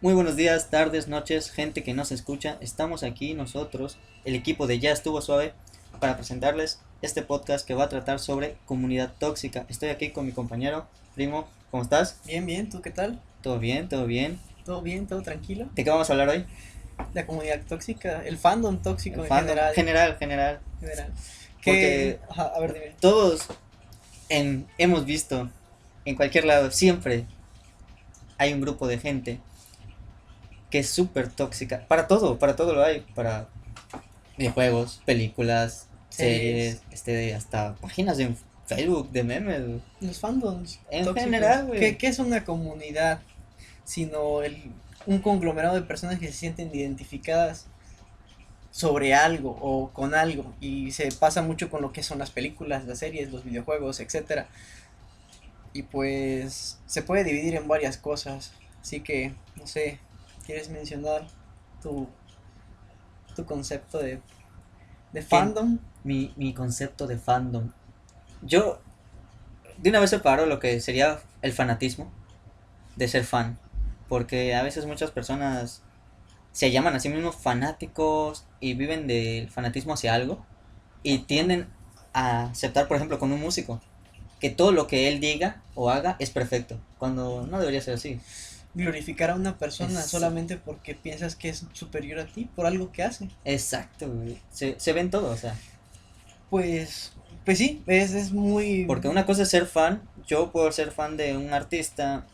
Muy buenos días, tardes, noches, gente que nos escucha. Estamos aquí nosotros, el equipo de Ya estuvo suave, para presentarles este podcast que va a tratar sobre comunidad tóxica. Estoy aquí con mi compañero, primo, ¿cómo estás? Bien, bien, ¿tú qué tal? ¿Todo bien? ¿Todo bien? ¿Todo bien? ¿Todo tranquilo? ¿De qué vamos a hablar hoy? La comunidad tóxica, el fandom tóxico El en fandom. general. General, general. general. Porque- Que, ajá, a ver, dime. Todos en, hemos visto, en cualquier lado, siempre hay un grupo de gente que es súper tóxica. Para todo, para todo lo hay. Para videojuegos, películas, series, este, hasta páginas de Facebook, de memes. Los fandoms. En tóxicos. general, güey. ¿Qué, qué es una comunidad? Sino el, un conglomerado de personas que se sienten identificadas sobre algo o con algo. Y se pasa mucho con lo que son las películas, las series, los videojuegos, etcétera. Y pues se puede dividir en varias cosas. Así que, no sé, ¿quieres mencionar tu, tu concepto de, de fandom? Mi, mi concepto de fandom. Yo, de una vez separo lo que sería el fanatismo de ser fan. Porque a veces muchas personas se llaman a sí mismos fanáticos y viven del fanatismo hacia algo. Y tienden a aceptar, por ejemplo, con un músico, que todo lo que él diga o haga es perfecto. Cuando no debería ser así. Glorificar a una persona solamente porque piensas que es superior a ti por algo que hace. Exacto, güey. Se, se ven todo, o sea. Pues, pues sí, es, es muy... Porque una cosa es ser fan, yo puedo ser fan de un artista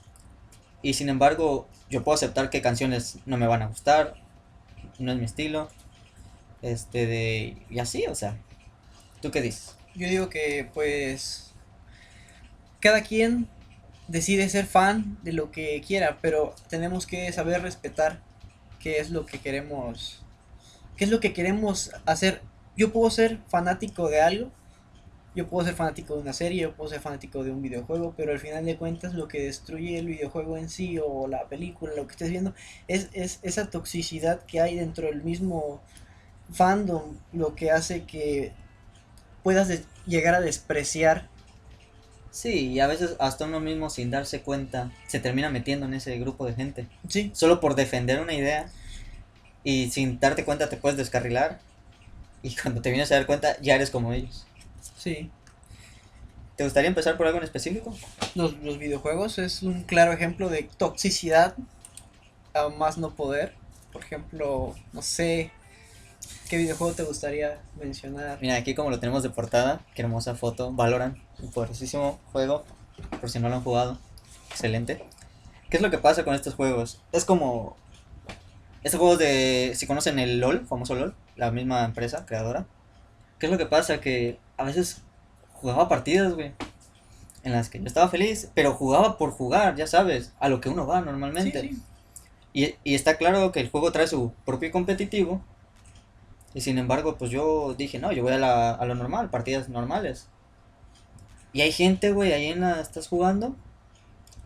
y sin embargo yo puedo aceptar que canciones no me van a gustar, no es mi estilo, este de y así, o sea, ¿tú qué dices? Yo digo que pues cada quien decide ser fan de lo que quiera, pero tenemos que saber respetar qué es lo que queremos, qué es lo que queremos hacer. Yo puedo ser fanático de algo, yo puedo ser fanático de una serie, yo puedo ser fanático de un videojuego, pero al final de cuentas lo que destruye el videojuego en sí o la película, lo que estés viendo, es, es esa toxicidad que hay dentro del mismo fandom, lo que hace que puedas llegar a despreciar. Sí, y a veces hasta uno mismo sin darse cuenta se termina metiendo en ese grupo de gente, Sí, solo por defender una idea y sin darte cuenta te puedes descarrilar y cuando te vienes a dar cuenta ya eres como ellos. sí. ¿Te gustaría empezar por algo en específico? Los, los videojuegos es un claro ejemplo de toxicidad a más no poder. Por ejemplo, no sé, ¿qué videojuego te gustaría mencionar? Mira, aquí como lo tenemos de portada, qué hermosa foto, Valorant, un poderosísimo juego, por si no lo han jugado, excelente. ¿Qué es lo que pasa con estos juegos? Es como... Estos juegos de... Si conocen el LOL, famoso LOL, la misma empresa creadora. ¿Qué es lo que pasa? Que a veces jugaba partidas, güey. En las que yo estaba feliz, pero jugaba por jugar, ya sabes, a lo que uno va normalmente. Sí, sí. Y, y está claro que el juego trae su propio competitivo. Y sin embargo, pues yo dije, no, yo voy a, la, a lo normal, partidas normales. Y hay gente, güey, ahí en la, estás jugando.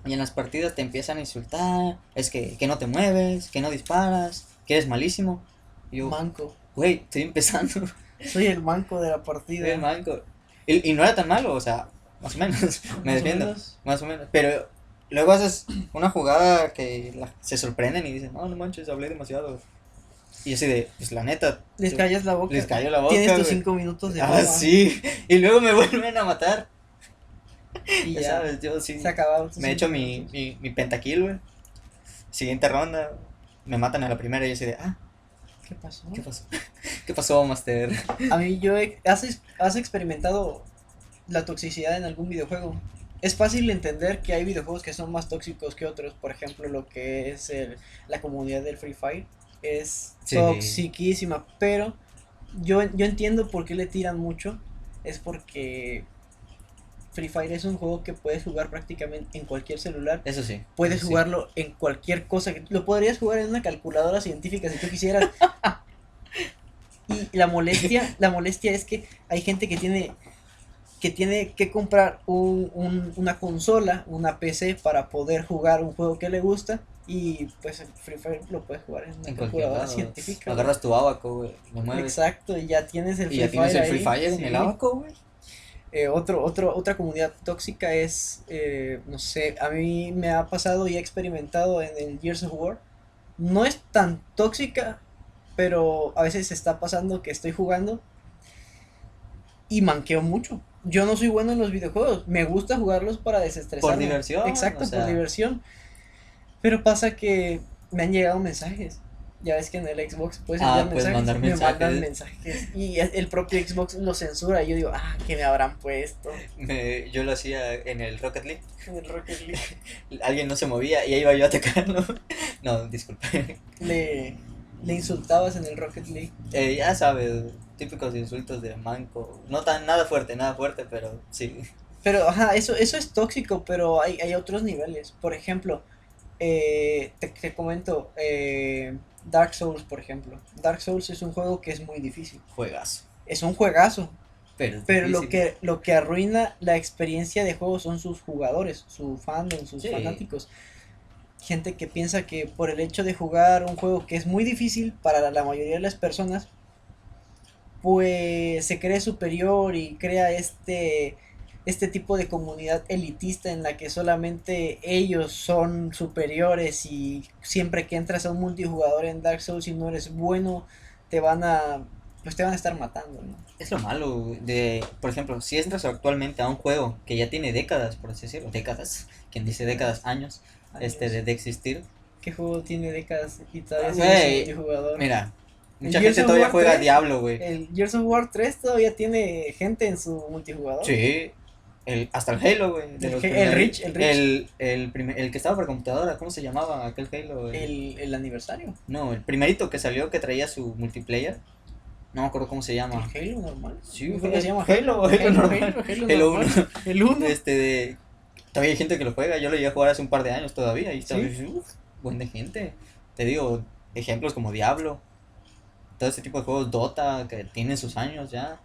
Y en las partidas te empiezan a insultar. Es que, que no te mueves, que no disparas, que eres malísimo. Y yo, Manco. güey, estoy empezando. Soy el manco de la partida. Soy el manco. Y, y no era tan malo, o sea, más o menos. Me defiendo. menos. Más o menos. Pero luego haces una jugada que la- se sorprenden y dicen, no, no manches, hablé demasiado. Y así de, pues la neta. Les yo- callas la boca. Les cayó la boca. Tienes tus cinco minutos de Ah, sí. Y luego me vuelven a matar. Y Ya ya, sabes, yo sí. se acabaron. Me echo mi, mi, mi pentakill, güey. Siguiente ronda. Me matan a la primera y yo así de, ah, ¿Qué pasó? ¿qué pasó? ¿Qué pasó, Master? A mí yo he- has, has experimentado la toxicidad en algún videojuego. Es fácil entender que hay videojuegos que son más tóxicos que otros. Por ejemplo, lo que es el, la comunidad del Free Fire es Sí. toxiquísima. Pero yo, yo entiendo por qué le tiran mucho. Es porque Free Fire es un juego que puedes jugar prácticamente en cualquier celular. Eso sí. Puedes eso sí. jugarlo en cualquier cosa. que- Lo podrías jugar en una calculadora científica si tú quisieras. y la molestia, la molestia es que hay gente que tiene que tiene que comprar un, un- una consola, una PC para poder jugar un juego que le gusta y pues el Free Fire lo puedes jugar en una En calculadora lado. científica. Agarras tu abaco, güey. Lo mueves. Exacto, y ya tienes el Y Free ya tienes Fire el Free ahí, Fire en sí. el abaco, güey. Eh, otro, otro, otra comunidad tóxica es, eh, no sé, a mí me ha pasado y he experimentado en el Gears of War no es tan tóxica, pero a veces está pasando que estoy jugando y manqueo mucho. Yo no soy bueno en los videojuegos, me gusta jugarlos para desestresarme. Por diversión, Exacto, o sea. por diversión. Pero pasa que me han llegado mensajes. Ya ves que en el Xbox puedes Ah, enviar mensajes. mandar me mandan mensajes. mensajes. Y el propio Xbox lo censura. Y yo digo, ah, que me habrán puesto Me- yo lo hacía en el Rocket League. en el Rocket League. Alguien no se movía y ahí iba yo a atacarlo. No, disculpe. Le, le insultabas en el Rocket League. Eh, ya sabes, típicos insultos de manco. No tan nada fuerte, nada fuerte, pero sí. Pero, ajá, eso, eso es tóxico, pero hay, hay otros niveles. Por ejemplo, eh, te, te comento, eh, Dark Souls, por ejemplo. Dark Souls es un juego que es muy difícil. Juegazo. Es un juegazo, Pero, pero lo que, lo que arruina la experiencia de juego son sus jugadores, su fandom, sus Sí. fanáticos. Gente que piensa que por el hecho de jugar un juego que es muy difícil para la mayoría de las personas, pues se cree superior y crea este, este tipo de comunidad elitista en la que solamente ellos son superiores y siempre que entras a un multijugador en Dark Souls y no eres bueno, te van a pues te van a estar matando, ¿no? Es lo malo de, por ejemplo, si entras actualmente a un juego que ya tiene décadas, por así decirlo, décadas, quien dice décadas, años, este, de, de existir. ¿Qué juego tiene décadas y todavía sigue multijugador? Mira, mucha El gente todavía War juega 3, Diablo, güey. El Gears of War 3 todavía tiene gente en su multijugador. Sí. El, hasta el Halo, güey. El el. Reach, el Reach. El, el, primer- el que estaba por computadora, ¿cómo se llamaba aquel Halo? El- El, aniversario. No, el primerito que salió que traía su multiplayer. No me acuerdo cómo se El llama. Halo normal. Sí, creo que se llama Halo, Halo normal. Halo, Halo normal. 1. El 1. Este de. Todavía hay gente que lo juega. Yo lo llegué a jugar hace un par de años todavía. Y ¿Sí? está uf, buen de gente. Te digo, ejemplos como Diablo. Todo ese tipo de juegos Dota que tienen sus años ya.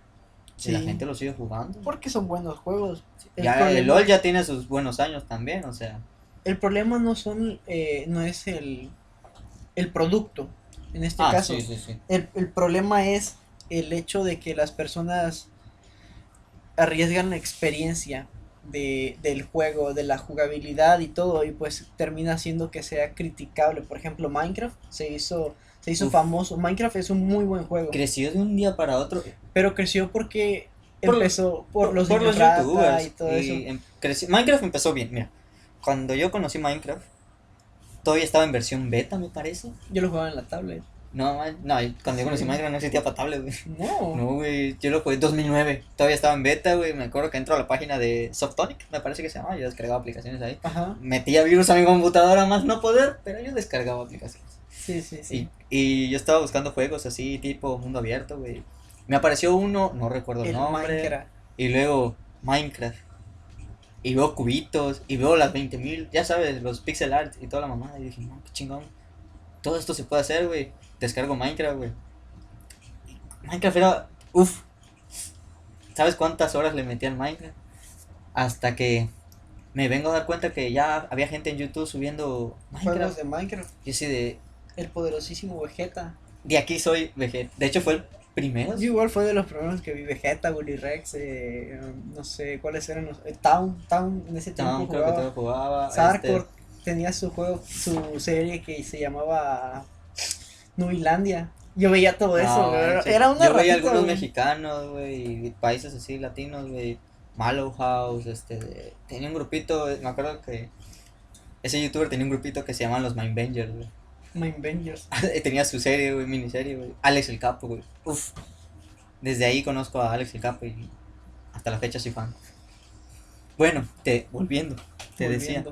Y la Sí. gente lo sigue jugando. Porque son buenos juegos. El, ya el problema, LOL ya tiene sus buenos años también, o sea. el problema no son eh, no es el, el producto. En este ah, caso. sí, sí, sí. El, el problema es el hecho de que las personas arriesgan la experiencia de, del juego, de la jugabilidad y todo, y pues termina haciendo que sea criticable. Por ejemplo, Minecraft se hizo, se hizo Uf. famoso. Minecraft es un muy buen juego, Creció de un día para otro. pero creció porque Por- empezó por, los, por los youtubers. y todo eso. em- creció- Minecraft empezó bien, mira. Cuando yo conocí Minecraft, todavía estaba en versión beta, me parece. Yo lo jugaba en la tablet. No, no, cuando yo conocí. Minecraft no existía para tablet, güey. No, No, güey, yo lo jugué en 2009. Todavía estaba en beta, güey. Me acuerdo que entro a la página de Softonic, me parece que se llama. Yo descargaba aplicaciones ahí. Ajá, Metía virus a mi computadora más no poder, pero yo descargaba aplicaciones. Sí, sí, sí. Y, y yo estaba buscando juegos así, tipo mundo abierto, güey. Me apareció uno, no recuerdo el, El nombre. Minecraft. Y luego Minecraft. Y veo cubitos, y veo las 20.000, ya sabes, los pixel art y toda la mamada. Y dije, no, qué chingón. Todo esto se puede hacer, güey. Descargo Minecraft, güey. Minecraft era, uff. ¿Sabes cuántas horas le metí al Minecraft? Hasta que me vengo a dar cuenta que ya había gente en YouTube subiendo Juegos Minecraft. de Minecraft. Yo sí de, El poderosísimo Vegeta. de aquí soy Vegeta. De hecho fue el primero. Yo igual fue de los primeros que vi Vegeta, Willy Rex, eh, no sé cuáles eran los... eh, Town, Town en ese tiempo No, creo que jugaba. todo jugaba. Sarkor este, tenía su juego, su serie que se llamaba Nubilandia. Yo veía todo eso, No, güey, era una Yo veía algunos güey. mexicanos, güey, y países así latinos, güey. Mallow House, este, de- tenía un grupito, me acuerdo que ese youtuber tenía un grupito que se llaman los Mindbangers, güey. Mind Bangers. tenía su serie, güey, miniserie, güey. Alex el Capo, güey. Uf. Desde ahí conozco a Alex el Capo y hasta la fecha soy fan. Bueno, te, volviendo, te decía,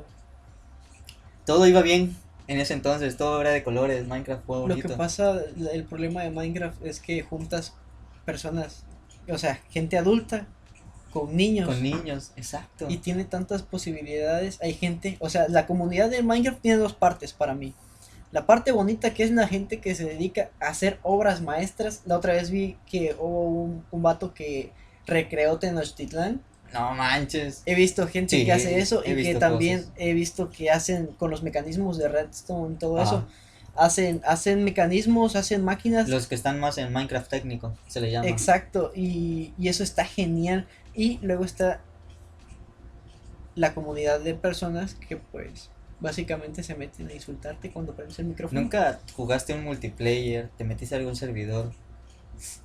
todo iba bien en ese entonces, todo era de colores, Minecraft fue Lo bonito. que pasa, el problema de Minecraft es que juntas personas, o sea, gente adulta con niños. Con niños, exacto. y tiene tantas posibilidades. Hay gente, o sea, la comunidad de Minecraft tiene dos partes para mí. La parte bonita que es la gente que se dedica a hacer obras maestras. La otra vez vi que hubo un, un vato que recreó Tenochtitlán. No manches. He visto gente Sí, que hace eso y que también cosas. he visto que hacen con los mecanismos de redstone y todo Ajá. eso. Hacen, hacen mecanismos, hacen máquinas. Los que están más en Minecraft técnico, se le llama. Exacto, y, y eso está genial. Y luego está la comunidad de personas que pues Básicamente se meten a insultarte cuando prendes el micrófono. ¿Nunca jugaste un multiplayer? ¿Te metiste a algún servidor?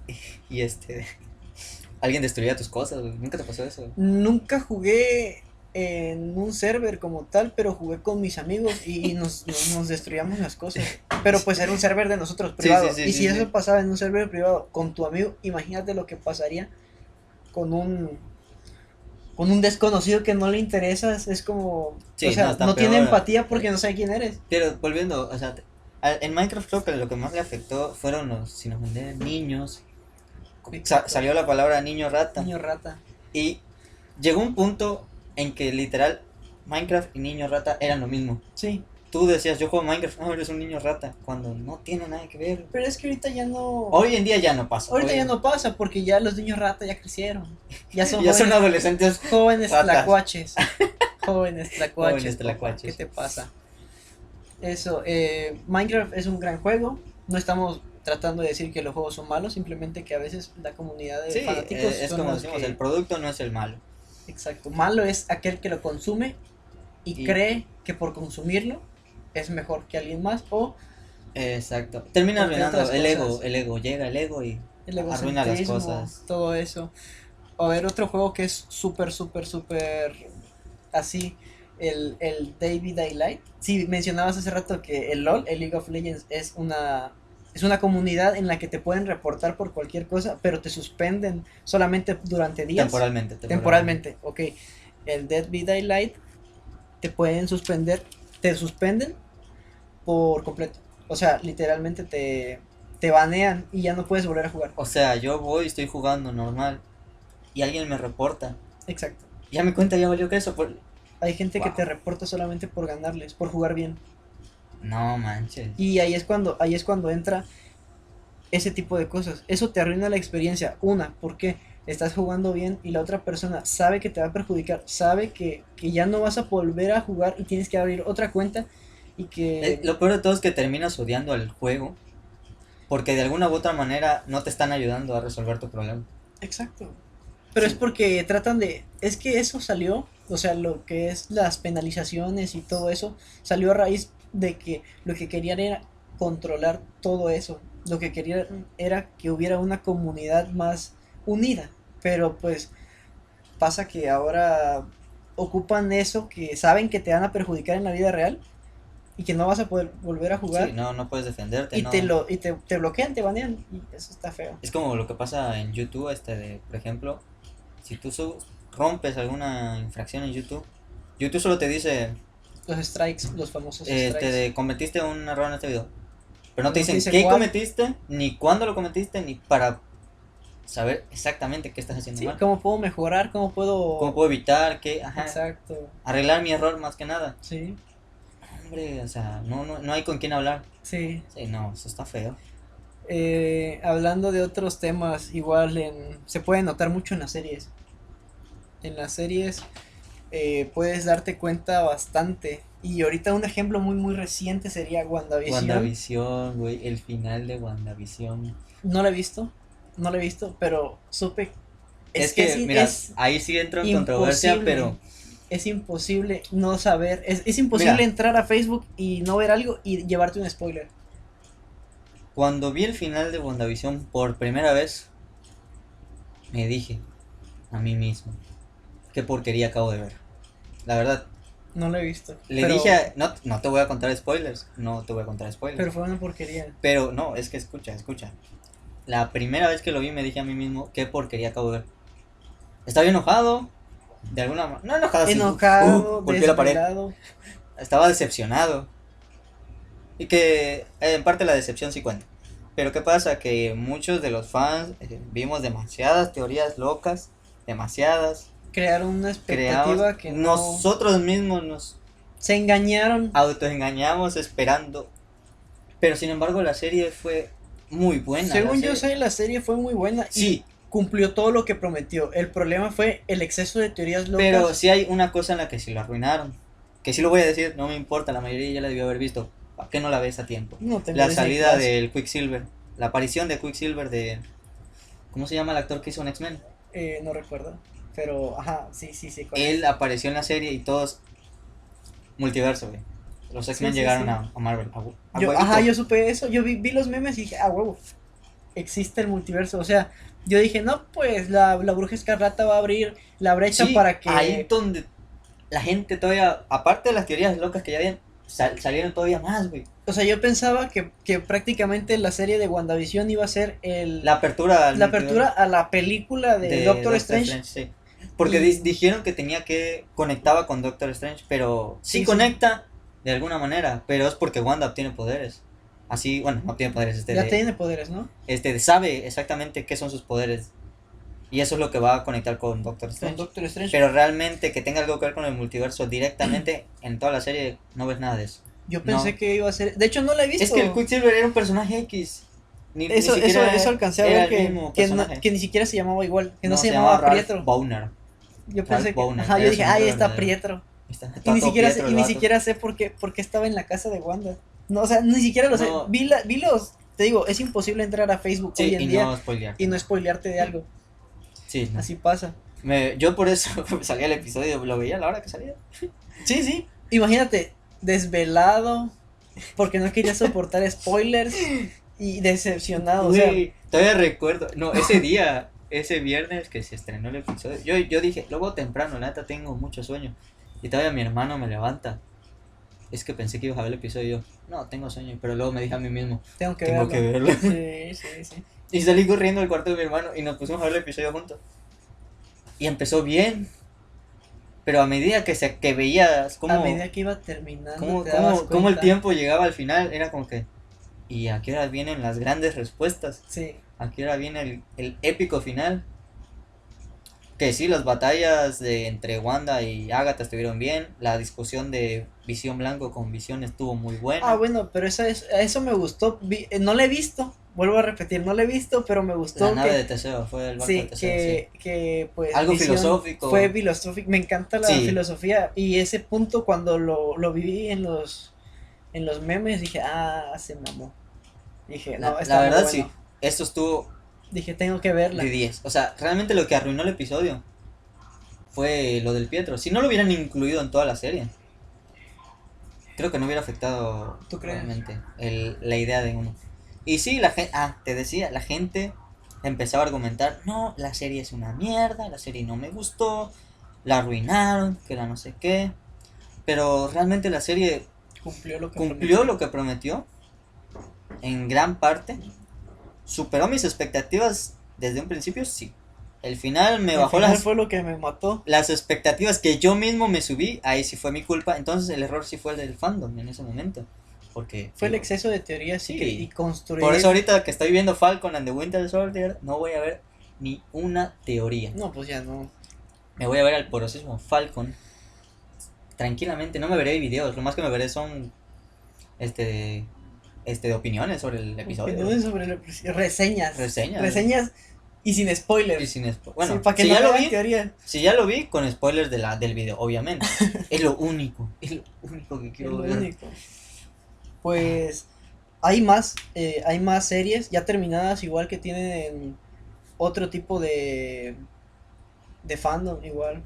Y este. Alguien destruía tus cosas. ¿Nunca te pasó eso? Nunca jugué en un server como tal, pero jugué con mis amigos y, y nos, nos, nos destruíamos las cosas. Pero pues era un server de nosotros privado. sí, sí, y si eso pasaba en un server privado con tu amigo, imagínate lo que pasaría con un con un desconocido que no le interesas. Es como, Sí, o sea, no, tiene empatía porque no sabe quién eres. Pero volviendo, o sea, en Minecraft creo que lo que más le afectó fueron los, sin ofender, niños. Sa- salió la palabra niño rata. Niño rata. Y llegó un punto en que literal Minecraft y niño rata eran lo mismo. Sí. Tú decías, yo juego Minecraft, no, eres un niño rata, cuando no tiene nada que ver. Pero es que ahorita ya no. Hoy en día ya no pasa. Ahorita hoy- ya no pasa porque ya los niños rata ya crecieron. Ya son ya son adolescentes. jóvenes ratas. tlacuaches. Jóvenes tlacuaches. Jóvenes tlacuaches. ¿Qué te pasa? Eso, eh, Minecraft es un gran juego. No estamos tratando de decir que los juegos son malos, simplemente que a veces la comunidad de Sí, fanáticos eh, es son como decimos, que- el producto no es el malo. Exacto. Malo es aquel que lo consume y, Y- cree que por consumirlo es mejor que alguien más o Exacto. Termina arruinando el ego, el ego, llega el ego y el Arruina las cosas. todo eso. A ver, otro juego que es súper, súper, súper así, el, el David Daylight. Sí, mencionabas hace rato que el LOL, el League of Legends, es una, es una comunidad en la que te pueden reportar por cualquier cosa, pero te suspenden solamente durante días. temporalmente, Temporalmente, ok. El Dead by Daylight te pueden suspender, te suspenden por completo. O sea, literalmente te, te banean y ya no puedes volver a jugar. O sea, yo voy, estoy jugando normal y alguien me reporta. Exacto. Ya me cuenta, ya valió que eso. Por... Hay gente que te reporta solamente por ganarles, por jugar bien. No manches. Y ahí es cuando, ahí es cuando entra ese tipo de cosas. Eso te arruina la experiencia. Una, porque estás jugando bien y la otra persona sabe que te va a perjudicar, sabe que, que ya no vas a volver a jugar y tienes que abrir otra cuenta y que... Eh, lo peor de todo es que terminas odiando al juego porque de alguna u otra manera no te están ayudando a resolver tu problema. Exacto. Pero Sí. es porque tratan de... Es que eso salió, o sea, lo que es las penalizaciones y todo eso, salió a raíz de que lo que querían era controlar todo eso. Lo que querían era que hubiera una comunidad más unida. Pero pues pasa que ahora ocupan eso que saben que te van a perjudicar en la vida real y que no vas a poder volver a jugar Sí, no, no puedes defenderte. y, no. te, lo, y te, te bloquean, te banean y eso está feo. Es como lo que pasa en YouTube, este de, por ejemplo, si tú su- rompes alguna infracción en YouTube, YouTube solo te dice, Los strikes, los famosos este, strikes. de, cometiste un error en este video. Pero no te No te dicen dice qué cuál. cometiste, ni cuándo lo cometiste, ni para saber exactamente qué estás haciendo Sí, mal. ¿cómo puedo mejorar? ¿Cómo puedo...? ¿Cómo puedo evitar que, ajá, Exacto, arreglar mi error más que nada? sí, Hombre, o sea, no, no, no hay con quién hablar. sí. Sí, no, eso está feo. Eh, hablando de otros temas, igual en, se puede notar mucho en las series. En las series eh, puedes darte cuenta bastante. Y ahorita un ejemplo muy muy reciente sería WandaVision. WandaVision, güey, el final de WandaVision. No la he visto, no la he visto, pero supe... Es, que, es- mira, es ahí sí entro en controversia, pero es imposible no saber, es, es imposible Mira. entrar a Facebook y no ver algo y llevarte un spoiler. cuando vi el final de WandaVision por primera vez, me dije a mí mismo, qué porquería acabo de ver. La verdad, No lo he visto. le pero- dije, a- no, no te voy a contar spoilers, no te voy a contar spoilers. Pero fue una porquería. Pero no, es que escucha, escucha. La primera vez que lo vi me dije a mí mismo, qué porquería acabo de ver. Estaba enojado, de alguna manera, no enojado, Enojado, uh, la pared. estaba decepcionado. Y que eh, en parte la decepción sí cuenta. Pero ¿qué pasa? Que muchos de los fans eh, vimos demasiadas teorías locas, demasiadas. Crearon una expectativa Creamos, que no... nosotros mismos nos Se engañaron. autoengañamos esperando. Pero sin embargo la serie fue muy buena. Según yo sé, la serie fue muy buena Sí, y cumplió todo lo que prometió. El problema fue el exceso de teorías locas. pero sí hay una cosa en la que sí lo arruinaron. Que sí lo voy a decir, no me importa, la mayoría ya la debió haber visto. ¿Por qué no la ves a tiempo? No la salida del Quicksilver, la aparición de Quicksilver de ¿cómo se llama el actor que hizo un X-Men? Eh, no recuerdo. Pero, ajá, sí, sí, sí. Él es. apareció en la serie y todos multiverso, güey. Los X-Men sí, llegaron sí. A, a Marvel. A, a Yo, huevito. ajá, yo supe eso, yo vi, vi los memes y dije, ah, huevo, existe el multiverso. O sea, yo dije, no, pues la, la bruja escarlata va a abrir la brecha Sí, para que... Ahí donde la gente todavía, aparte de las teorías locas que ya habían, sal- salieron todavía más, güey. O sea, yo pensaba que, que prácticamente la serie de WandaVision iba a ser el, La apertura. la apertura a la película de, Doctor, Strange. sí. Porque Y- dijeron que tenía que conectaba con Doctor Strange, pero sí, Sí, sí. conecta de alguna manera, pero es porque Wanda obtiene poderes. Así, bueno, no obtiene poderes, este, Ya de- tiene poderes, ¿no? este sabe exactamente qué son sus poderes. Y eso es lo que va a conectar con Doctor Con Strange. Doctor Strange. Pero realmente que tenga algo que ver con el multiverso directamente en toda la serie no ves nada de eso. yo pensé no. que iba a ser... De hecho, no la he visto. Es que el Quicksilver era un personaje X. Ni- ni Eso, eso, eso alcancé a ver que, que, no- que ni siquiera se llamaba igual, que no, se, se llamaba, Ralph Pietro. Bowner. Yo pensé que, ajá, yo dije, ay, nombre está verdadero". Pietro. Está- está Y ni siquiera, Pietro sé, y ni siquiera sé por qué, por qué estaba en la casa de Wanda. No, o sea, ni siquiera lo sé. No. Vi, la- vi los, te digo, es imposible entrar a Facebook Sí, hoy en y día no y no spoilearte de algo. Sí, no. Así pasa. Me- yo por eso salía el episodio, lo veía a la hora que salía. Sí, sí. Imagínate, desvelado, porque no quería soportar spoilers y decepcionado. O sea, todavía recuerdo. No, ese día, ese viernes que se estrenó el episodio, yo, yo dije, luego temprano, neta tengo mucho sueño. Y todavía mi hermano me levanta. Es que pensé que ibas a ver el episodio y yo, no, tengo sueño, pero luego me dije a mí mismo, tengo que tengo verlo. que verlo. Sí, sí, sí. Y salí corriendo al cuarto de mi hermano y nos pusimos a ver el episodio juntos. Y empezó bien. Pero a medida que se que veías cómo, A medida que iba terminando, cómo, te cómo- cómo el tiempo llegaba al final, era como que. ¿Y a qué hora vienen las grandes respuestas? Sí, ¿A qué hora viene el, el épico final? Que sí, las batallas de entre Wanda y Agatha estuvieron bien. La discusión de Visión Blanco con Visión estuvo muy buena. Ah, bueno, pero esa es, eso me gustó. Vi- eh, no la he visto, vuelvo a repetir, no la he visto, pero me gustó la nave que, de Teseo fue el barco sí, de Teseo. que, que pues Algo filosófico. Fue filosófico, me encanta la Sí. filosofía y ese punto cuando lo, lo viví en los en los memes dije, ah, se mamó. Dije, no, La, está la verdad bueno. sí, esto estuvo Dije, tengo que verla. de 10. O sea, realmente lo que arruinó el episodio fue lo del Pietro. Si no lo hubieran incluido en toda la serie, creo que no hubiera afectado ¿Tú crees? realmente el- la idea de uno. Y sí, la gente, ah, te decía, la gente empezaba a argumentar, no, la serie es una mierda, la serie no me gustó, la arruinaron, que la no sé qué. Pero realmente la serie Cumplió lo que cumplió lo que prometió en gran parte. Superó mis expectativas desde un principio, sí. El final me bajó final las, fue lo que me mató. las expectativas que yo mismo me subí, ahí sí fue mi culpa. Entonces el error sí fue el del fandom en ese momento. Porque Fue el exceso de teorías Sí. y, y construir. por eso ahorita que estoy viendo Falcon and the Winter Soldier, no voy a ver ni una teoría. No, pues ya no. Me voy a ver al porosismo Falcon. Tranquilamente, no me veré videos, lo más que me veré son este este de opiniones sobre el episodio. Opiniones sobre el episodio. reseñas. Reseñas. Reseñas y sin spoilers. Y sin spo- bueno, Sí, para que si, no ya lo vi, teoría. si ya lo vi, con spoilers de la, del video, obviamente. es lo único, es lo único que Es quiero lo ver. único. Pues hay más, eh, hay más series ya terminadas igual que tienen otro tipo de de fandom igual.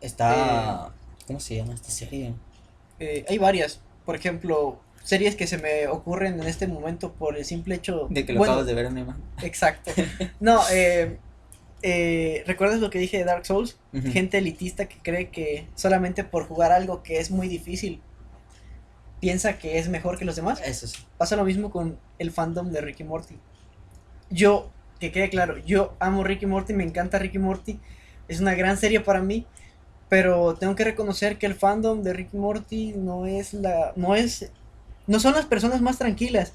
Está... ¿Cómo se llama esta serie? Eh, hay varias, por ejemplo, series que se me ocurren en este momento por el simple hecho De que lo bueno, acabas de ver en imagen. Exacto. No, eh, eh, ¿recuerdas lo que dije de Dark Souls? Gente elitista que cree que solamente por jugar algo que es muy difícil piensa que es mejor que los demás. Eso sí. Pasa lo mismo con el fandom de Ricky Morty. Yo, que quede claro, yo amo Ricky Morty, me encanta Ricky Morty, es una gran serie para mí, pero tengo que reconocer que el fandom de Ricky Morty no es la, no es, no son las personas más tranquilas.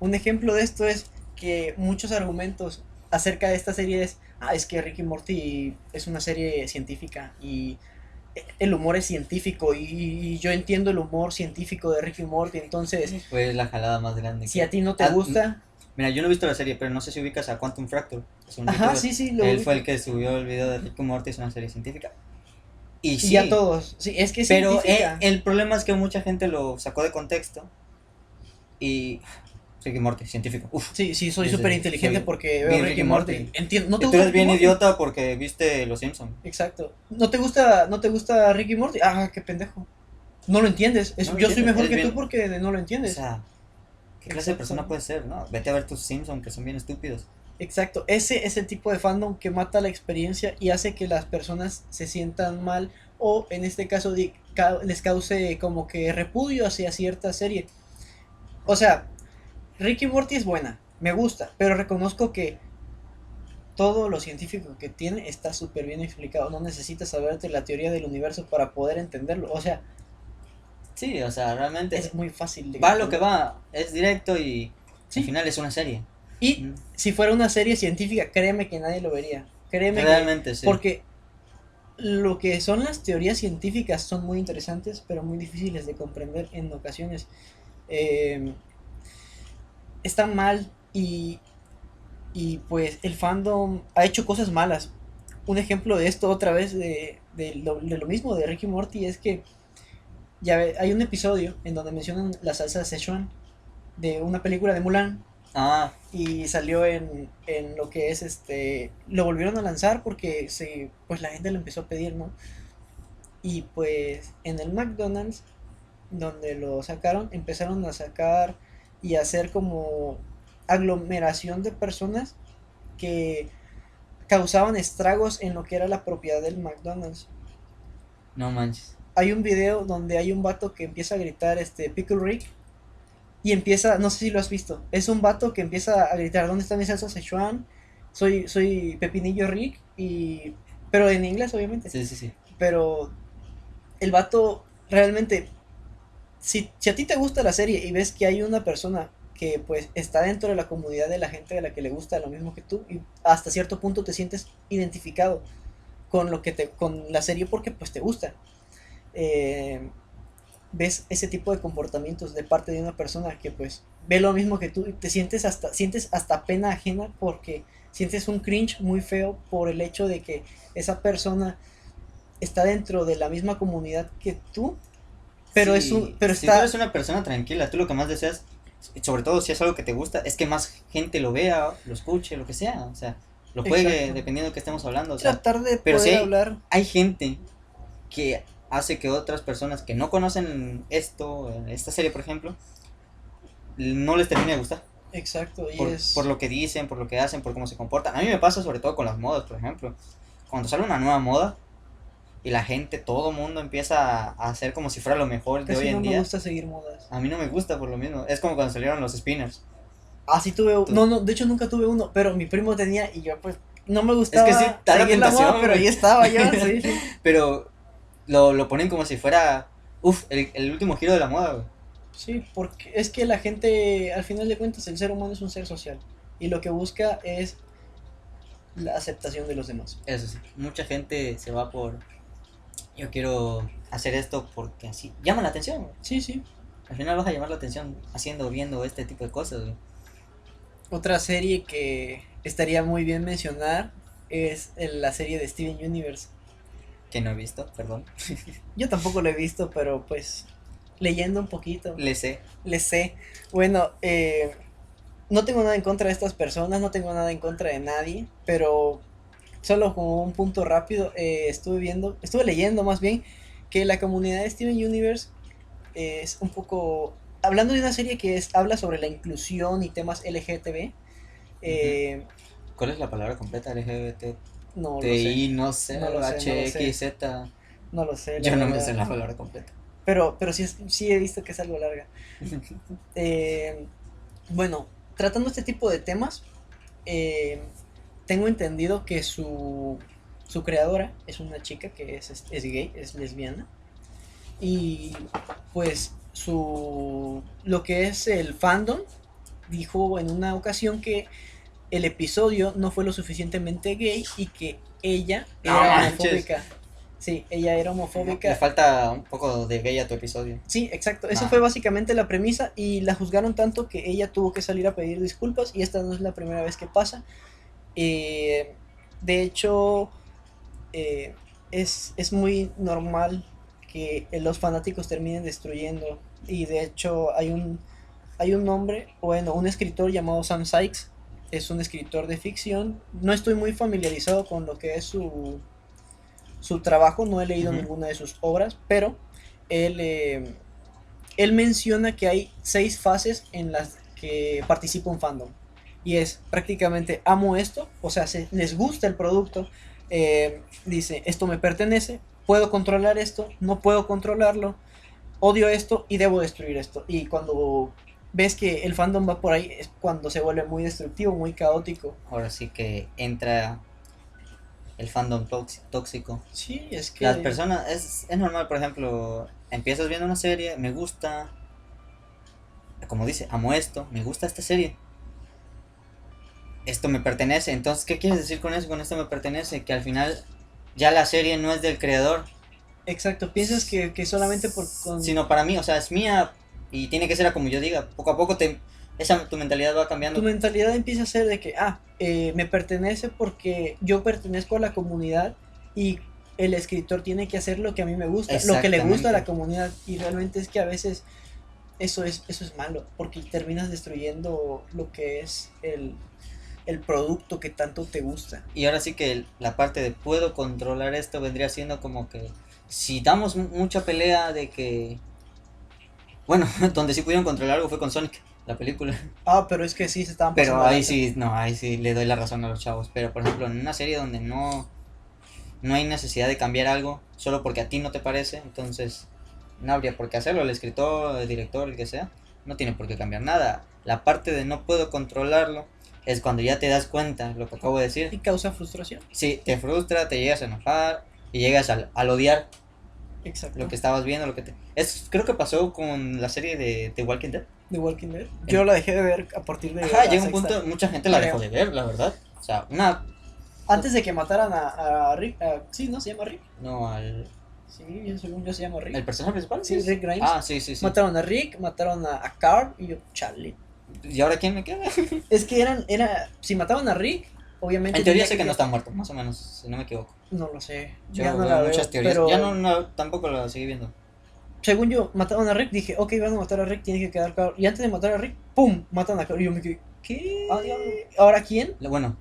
Un ejemplo de esto es que muchos argumentos acerca de esta serie es, ah, es que Ricky Morty es una serie científica y el humor es científico y yo entiendo el humor científico de Ricky Morty, entonces Fue la jalada más grande. si que- a ti no te Ah, gusta, Mira, yo no he visto la serie, pero no sé si ubicas a Quantum Fracture. Es un ajá, sí, sí, lo Él ubico. fue el que subió el video de Rick and Morty, es una serie científica. Y y sí, ya todos, sí, es que es pero eh, el problema es que mucha gente lo sacó de contexto. Y. Rick and Morty, científico. Uf. Sí, sí, soy súper inteligente porque veo Ricky Morty. Morty. Entiendo, no te Y tú gusta eres bien Morty? idiota porque viste Los Simpsons. Exacto. ¿No te gusta, no te gusta Ricky Morty? Ah, qué pendejo. no lo entiendes. Es- No lo yo soy mejor eres que bien- tú porque no lo O entiendes. sea, ¿qué clase de persona puede ser, no? Vete a ver tus Simpsons, que son bien estúpidos. Exacto, ese es el tipo de fandom que mata la experiencia y hace que las personas se sientan mal o en este caso les cause como que repudio hacia cierta serie. O sea, Ricky Morty es buena, me gusta, pero reconozco que todo lo científico que tiene está súper bien explicado. No necesitas saberte la teoría del universo para poder entenderlo. O sea, Sí, o sea, realmente es muy fácil de va lo que va, es directo y Sí. al final es una serie. Y Mm. si fuera una serie científica, créeme que nadie lo vería. Créeme que Realmente sí. Porque lo que son las teorías científicas son muy interesantes, pero muy difíciles de comprender en ocasiones. Eh, están mal y, y pues el fandom ha hecho cosas malas. Un ejemplo de esto otra vez de, de lo, de lo mismo de Ricky Morty es que ya ve- hay un episodio en donde mencionan la salsa de Szechuan de una película de Mulan Ah, y salió en, en lo que es este lo volvieron a lanzar porque se pues la gente lo empezó a pedir no y pues en el McDonald's donde lo sacaron empezaron a sacar y hacer como aglomeración de personas que causaban estragos en lo que era la propiedad del McDonald's no manches. hay un video donde hay un vato que empieza a gritar este Pickle Rick y empieza, no sé si lo has visto, es un vato que empieza a gritar, ¿dónde está mi salsa Szechuan? Soy, soy Pepinillo Rick y pero en inglés obviamente, Sí, sí, sí. pero el vato realmente si, si a ti te gusta la serie y ves que hay una persona que pues está dentro de la comunidad de la gente a la que le gusta lo mismo que tú y hasta cierto punto te sientes identificado con lo que te con la serie porque pues te gusta eh, ves ese tipo de comportamientos de parte de una persona que pues ve lo mismo que tú y te sientes hasta sientes hasta pena ajena porque sientes un cringe muy feo por el hecho de que esa persona está dentro de la misma comunidad que tú pero es Sí, un pero si está tú eres una persona tranquila, tú lo que más deseas, sobre todo si es algo que te gusta, es que más gente lo vea, lo escuche, lo que sea, o sea, lo juegue, Exacto. dependiendo de que estemos hablando, o sea, tratar de pero poder sí hay- hablar hay gente que hace que otras personas que no conocen esto, esta serie por ejemplo, no les termine de gustar. exacto y Por, es por lo que dicen, por lo que hacen, por cómo se comportan. A mí me pasa sobre todo con las modas, por ejemplo. Cuando sale una nueva moda y la gente, todo mundo empieza a hacer como si fuera lo mejor de hoy no en me día. gusta seguir modas A mí no me gusta por lo mismo. Es como cuando salieron los spinners. Ah, sí tuve, Tú- no, no, de hecho nunca tuve uno, pero mi primo tenía y yo pues no me gustaba sí, da la seguir la tentación, moda, pero ahí estaba yo, sí, sí. Pero lo, lo ponen como si fuera, uff, el, el último giro de la moda, güey. Sí, porque es que la gente, al final de cuentas, el ser humano es un ser social y lo que busca es la aceptación de los demás. Eso sí, mucha gente se va por, yo quiero hacer esto porque así llama la atención. güey. Sí, sí. Al final vas a llamar la atención haciendo, viendo este tipo de cosas, güey. Otra serie que estaría muy bien mencionar es el- la serie de Steven Universe. Que no he visto, perdón. Yo tampoco lo he visto, pero pues leyendo un poquito. Le sé. Le sé. Bueno, eh, no tengo nada en contra de estas personas, no tengo nada en contra de nadie, pero solo como un punto rápido, eh, estuve viendo, estuve leyendo más bien que la comunidad de Steven Universe es un poco, hablando de una serie que es, habla sobre la inclusión y temas LGTB, eh, ¿Cuál es la palabra completa? LGBT, no lo TI, sé, no sé, No lo sé, no lo H, sé. X, Z. no lo sé. la Yo no me sé la palabra completa. Pero, pero sí, es- sí he visto que es algo larga. Eh, bueno, tratando este tipo de temas, eh, tengo entendido que su, su creadora es una chica que es, es, es gay, es lesbiana. Y pues su lo que es el fandom dijo en una ocasión que el episodio no fue lo suficientemente gay y que ella era homofóbica. Sí, ella era Le homofóbica. falta un poco de gay a tu episodio. Sí, exacto. Eso Ah. fue básicamente la premisa y la juzgaron tanto que ella tuvo que salir a pedir disculpas y esta no es la primera vez que pasa. Eh, de hecho, eh, es, es muy normal que los fanáticos terminen destruyendo y de hecho hay un, hay un hombre, bueno, un escritor llamado Sam Sykes, es un escritor de ficción. No estoy muy familiarizado con lo que es su, su trabajo, no he leído ninguna de sus obras, pero él, eh, él menciona que hay seis fases en las que participa un fandom. Y es prácticamente amo esto, o sea, se, les gusta el producto, eh, dice, esto me pertenece, puedo controlar esto, no puedo controlarlo, odio esto y debo destruir esto. Y cuando ves que el fandom va por ahí es cuando se vuelve muy destructivo, muy caótico. Ahora sí que entra el fandom tóxi- tóxico. Sí, es que... Las personas, es, es normal, por ejemplo, empiezas viendo una serie, me gusta, como dice, amo esto, me gusta esta serie. Esto me pertenece, entonces, ¿qué quieres decir con eso? Con esto me pertenece, que al final ya la serie no es del creador, Exacto, piensas que, que solamente por... Con... sino para mí, o sea, es mía y tiene que ser a como yo diga. Poco a poco te, esa, tu mentalidad va cambiando. tu mentalidad empieza a ser de que, ah, eh, me pertenece porque yo pertenezco a la comunidad y el escritor tiene que hacer lo que a mí me gusta, lo que le gusta a la comunidad. Y realmente es que a veces eso es, eso es malo, porque terminas destruyendo lo que es el, el producto que tanto te gusta. Y ahora sí que la parte de puedo controlar esto vendría siendo como que si damos mu- mucha pelea de que... Bueno, donde sí pudieron controlar algo fue con Sonic, la película. Ah, pero es que sí se estaban Pero ahí sí, no, ahí sí le doy la razón a los chavos. Pero por ejemplo, en una serie donde no, no hay necesidad de cambiar algo solo porque a ti no te parece, entonces no habría por qué hacerlo. El escritor, el director, el que sea, no tiene por qué cambiar nada. La parte de no puedo controlarlo es cuando ya te das cuenta, lo que acabo de Y decir. causa frustración. Sí, te frustra, te llegas a enojar y llegas al, al odiar Exacto. lo que estabas viendo, lo que te... Es, creo que pasó con la serie de The Walking Dead. The Walking Dead. Yo la dejé de ver a partir de. Ajá, llega un sexta. punto, mucha gente la dejó de ver, la verdad. O sea, una... Antes de que mataran a, a Rick. a- sí, ¿no? ¿Se llama Rick? No, al... Sí, yo- según yo se llama Rick. ¿El personaje principal? Sí, Rick Grimes. Ah, sí, sí, sí. Mataron a Rick, mataron a, a Carl y yo, Charlie. ¿Y ahora quién me queda? Es que eran, era, si mataban a Rick, obviamente. En teoría sé que no está muerto, más o menos, si no me equivoco. No lo sé. Yo ya no veo muchas veo, teorías. Pero Ya no, no, tampoco la seguí viendo. según yo, mataron a Rick, dije, ok, van a matar a Rick, tiene que quedar Carl. Y antes de matar a Rick, ¡pum! Matan a Carl. Y yo me quedé, ¿qué? Ah. ¿Ahora quién? Bueno,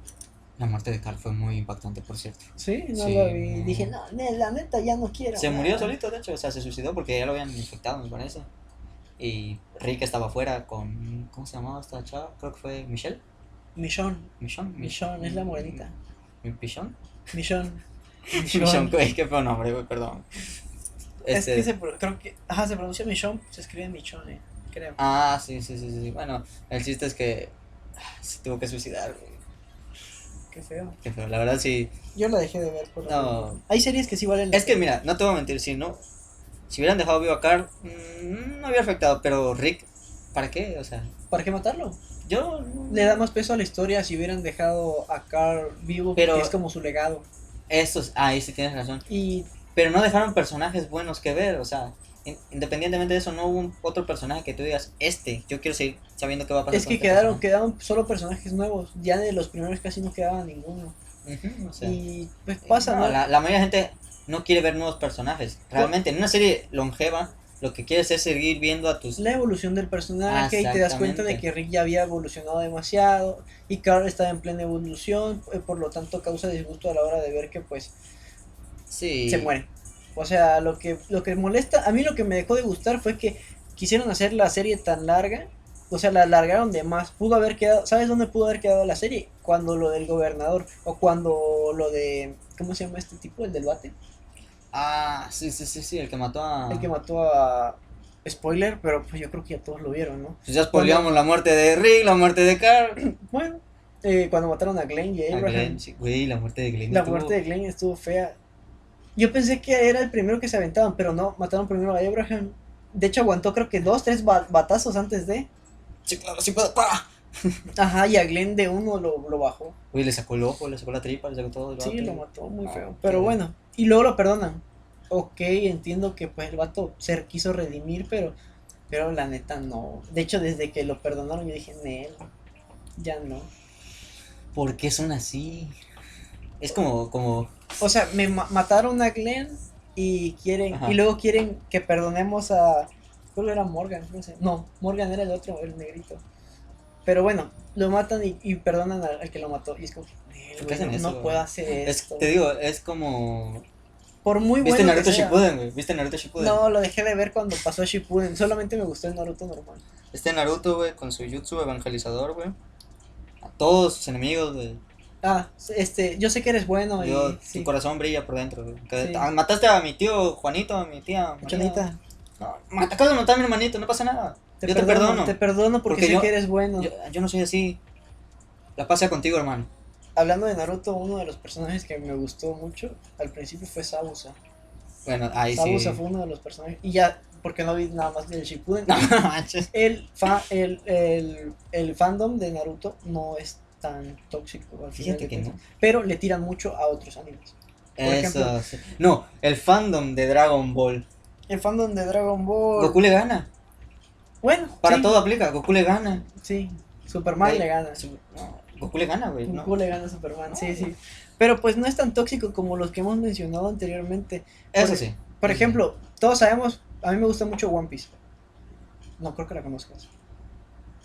la muerte de Carl fue muy impactante, por cierto. Sí, no Sí, lo vi. no. Dije, no, la neta ya no quiero. Se murió nada". solito, de hecho, o sea, se suicidó porque ya lo habían infectado, me parece. Y Rick estaba afuera con. ¿Cómo se llamaba esta chava? Creo que fue Michelle. Michonne. Michonne. Michonne, es la morenita. ¿Michonne? Michonne. Michonne, güey, qué feo nombre, güey, perdón. Es Este- que se, pro- creo que, ajá, se pronuncia Michonne, se escribe Michonne, creo. Ah, sí, sí, sí, sí. Bueno, el chiste es que ah, se tuvo que suicidar, güey. Qué feo. Qué feo, la verdad sí. Yo la dejé de ver por No. Hay series que sí valen la Es que mira, no te voy a mentir, si no. Si hubieran dejado vivo a Carl, mm, no había afectado, pero Rick, ¿para qué? O sea, ¿Para qué matarlo? yo. Le da más peso a la historia si hubieran dejado a Carl vivo, Pero- porque es como su legado. Eso, es- ah, ahí sí tienes razón. Y Pero no dejaron personajes buenos que ver, o sea, in- independientemente de eso, no hubo un- otro personaje que tú digas, este, yo quiero seguir sabiendo qué va a pasar. es que este quedaron, personaje". quedaron solo personajes nuevos. Ya de los primeros casi no quedaba ninguno. Ujú, o sea, y pues pasa, no, ¿no? La, la mayoría de gente no quiere ver nuevos personajes. Realmente, en una serie longeva, lo que quieres es seguir viendo a tus. La evolución del personaje y te das cuenta de que Rick ya había evolucionado demasiado y Carl estaba en plena evolución, eh, por lo tanto causa disgusto a la hora de ver que pues Sí. se muere. O sea, lo que, lo que molesta, a mí lo que me dejó de gustar fue que quisieron hacer la serie tan larga, o sea, la alargaron de más. Pudo haber quedado, ¿sabes dónde pudo haber quedado la serie? Cuando lo del gobernador, o cuando lo de, ¿cómo se llama este tipo? El del bate, Ah, sí, sí, sí, sí, el que mató a. el que mató a... Spoiler, pero pues yo creo que ya todos lo vieron, ¿no? Pues ya spoileamos la muerte de Rick, la muerte de Carl. Bueno, eh, cuando mataron a Glenn y a A Abraham, Glenn, sí, güey, la muerte de Glenn. la estuvo- muerte de Glenn estuvo fea. Yo pensé que era el primero que se aventaban, pero no, mataron primero a Abraham. De hecho, aguantó creo que dos, tres ba- batazos antes de... Sí, claro, sí puedo. ¡Para! Ajá, y a Glenn de uno lo, lo bajó. Güey, le sacó el ojo, le sacó la tripa, le sacó todo. el Sí, lo mató muy Ah, feo. Pero bueno, y luego lo perdonan. Ok, entiendo que pues el vato se quiso redimir, pero, pero la neta no. De hecho, desde que lo perdonaron yo dije, Nel, ya no. ¿Por qué son así? Es como, como. O sea, me ma- mataron a Glenn y quieren, Ajá. y luego quieren que perdonemos a. ¿Cuál era Morgan? No sé. No, Morgan era el otro, el negrito. Pero bueno, lo matan y, y perdonan al, al que lo mató. Y es como, "Nel, ¿Por güey, qué hacen no, eso, no puedo hacer Es, esto. te digo, es como. por muy ¿Viste bueno Naruto que. Shippuden, güey? ¿Viste Naruto Shippuden? No, lo dejé de ver cuando pasó Shippuden. Solamente me gustó el Naruto normal. Este Naruto, güey, con su jutsu evangelizador, güey. A todos sus enemigos, güey. Ah, este, yo sé que eres bueno y sí. Tu corazón brilla por dentro, güey. Sí. ah, Mataste a mi tío Juanito, a mi tía. Chanita, No, me acabas de matar a mi hermanito, no pasa nada. Te yo te perdono, te perdono porque, Porque sé yo- que eres bueno. Yo, yo no soy así. La paz sea contigo, hermano. Hablando de Naruto, uno de los personajes que me gustó mucho al principio fue Sabusa. Bueno, ahí sí. Sabusa fue uno de los personajes. Y ya, porque no vi nada más del Shippuden. No manches. el, fa- el, el, el fandom de Naruto no es tan tóxico. al final que no. Pero le tiran mucho a otros animes. Por Eso, ejemplo- sí. No, el fandom de Dragon Ball. El fandom de Dragon Ball. Goku le gana. Bueno, Para sí, todo aplica. Goku le gana. Sí, Superman Güey, le gana. su- no, Goku le gana, güey. ¿no? Goku le gana a Superman, sí, sí. Pero pues no es tan tóxico como los que hemos mencionado anteriormente. Eso Por- sí. Por ejemplo, todos sabemos, a mí me gusta mucho One Piece. No creo que la conozcas.